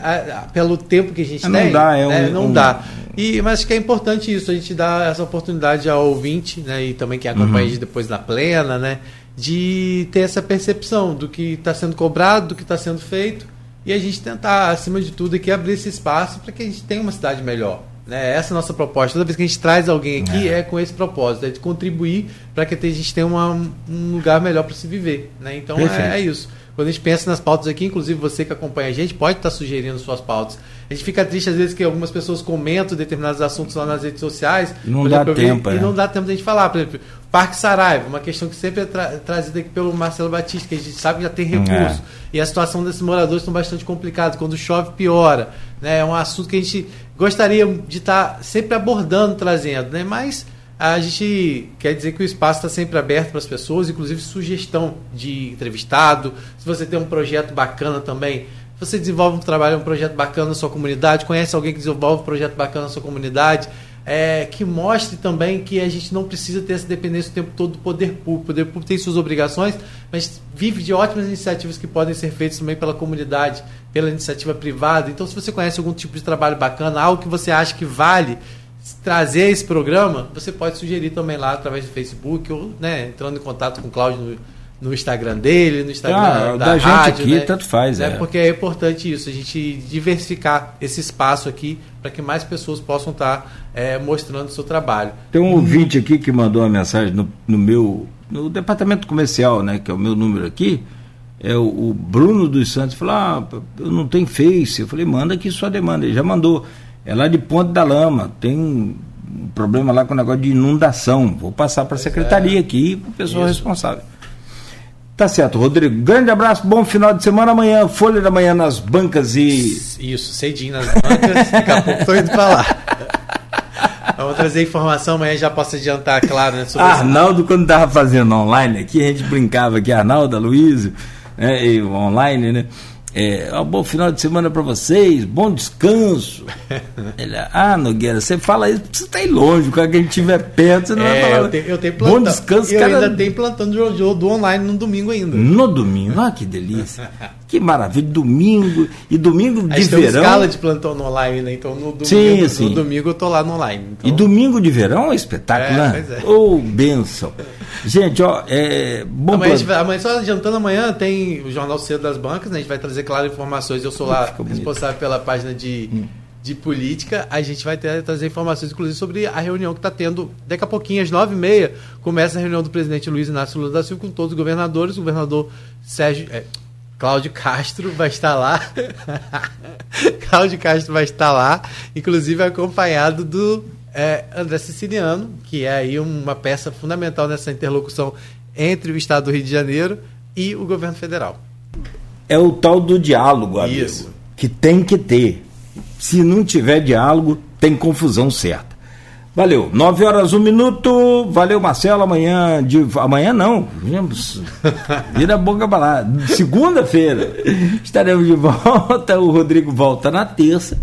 pelo tempo que a gente não tem, dá, é né? um, não um... dá. E, mas acho que é importante isso, a gente dar essa oportunidade ao ouvinte, né? e também quem acompanha uhum. depois na plena, né? de ter essa percepção do que está sendo cobrado, do que está sendo feito e a gente tentar, acima de tudo, aqui abrir esse espaço para que a gente tenha uma cidade melhor. Né? Essa é a nossa proposta. Toda vez que a gente traz alguém aqui é, é com esse propósito, é de contribuir para que a gente tenha uma, um lugar melhor para se viver. Né? Então é, é, isso. Quando a gente pensa nas pautas aqui, inclusive você que acompanha a gente, pode estar sugerindo suas pautas. A gente fica triste às vezes que algumas pessoas comentam determinados assuntos lá nas redes sociais. Não dá exemplo, tempo. E é. não dá tempo de a gente falar. Por exemplo, Parque Saraiva, uma questão que sempre é tra trazida aqui pelo Marcelo Batista, que a gente sabe que já tem recurso. É. E a situação desses moradores estão bastante complicada. Quando chove, piora. Né? É um assunto que a gente gostaria de estar sempre abordando, trazendo. Né? Mas a gente quer dizer que o espaço está sempre aberto para as pessoas, inclusive sugestão de entrevistado. Se você tem um projeto bacana também, você desenvolve um trabalho, um projeto bacana na sua comunidade, conhece alguém que desenvolve um projeto bacana na sua comunidade é, que mostre também que a gente não precisa ter essa dependência o tempo todo do poder público. O poder público tem suas obrigações, mas vive de ótimas iniciativas que podem ser feitas também pela comunidade, pela iniciativa privada. Então, se você conhece algum tipo de trabalho bacana, algo que você acha que vale trazer esse programa, você pode sugerir também lá através do Facebook ou né, entrando em contato com o Cláudio no, no Instagram dele, no Instagram ah, da, da gente rádio, aqui, né? tanto faz, né? é. Porque é importante isso, a gente diversificar esse espaço aqui para que mais pessoas possam estar tá, é, mostrando o seu trabalho. Tem um ouvinte aqui que mandou uma mensagem no, no meu no departamento comercial, né, que é o meu número aqui, é o, o Bruno dos Santos falou: "Ah, eu não tenho Face". Eu falei: "Manda aqui sua demanda". Ele já mandou. É lá de Ponte da Lama, tem um problema lá com o negócio de inundação. Vou passar para a secretaria é. aqui, para o pessoal responsável. Tá certo, Rodrigo. Grande abraço, bom final de semana. Amanhã, Folha da Manhã nas bancas e. Isso, cedinho nas bancas. Daqui a pouco estou indo para lá. Vamos trazer informação, amanhã já posso adiantar, claro, né? Sobre Arnaldo, quando estava fazendo online aqui, a gente brincava aqui, Arnaldo, Luiz, né, online, né? É, um bom final de semana para vocês, bom descanso. Ele, ah, Nogueira, você fala isso porque você está aí longe, quando a gente estiver perto, você não é, vai falar. Eu tenho, eu tenho plantão, bom descanso, eu cara... ainda tenho plantando do, do online no domingo ainda. No domingo, ah, que delícia. Que maravilha, domingo e domingo de verão. escala de plantão no online, né? Então no domingo, sim, sim. no domingo eu tô lá no online. Então... E domingo de verão é espetáculo, é, né? É. Ô, oh, benção. Gente, ó, é bom amanhã, vai, amanhã, só adiantando amanhã, tem o Jornal Cedo das Bancas, né? A gente vai trazer, claro, informações. Eu sou lá responsável pela página de. Hum de política, a gente vai ter, trazer informações, inclusive, sobre a reunião que está tendo. Daqui a pouquinho, às nove e meia, começa a reunião do presidente Luiz Inácio Lula da Silva com todos os governadores. O governador Sérgio. É, Cláudio Castro vai estar lá. Cláudio Castro vai estar lá, inclusive acompanhado do é, André Siciliano, que é aí uma peça fundamental nessa interlocução entre o Estado do Rio de Janeiro e o governo federal. É o tal do diálogo, amigo, Isso. que tem que ter se não tiver diálogo, tem confusão certa. Valeu. 9 horas, um minuto. Valeu, Marcelo. Amanhã. De, amanhã não. Vira a boca para lá. Segunda-feira estaremos de volta. O Rodrigo volta na terça.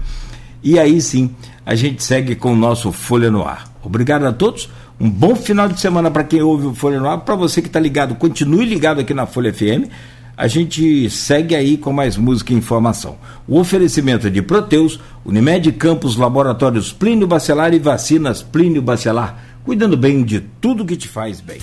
E aí sim, a gente segue com o nosso Folha no Ar. Obrigado a todos. Um bom final de semana para quem ouve o Folha no Ar. Para você que está ligado, continue ligado aqui na Folha FM a gente segue aí com mais música e informação. O oferecimento de Proteus, Unimed Campos, Laboratórios Plínio Bacelar e Vacinas Plínio Bacelar, cuidando bem de tudo que te faz bem.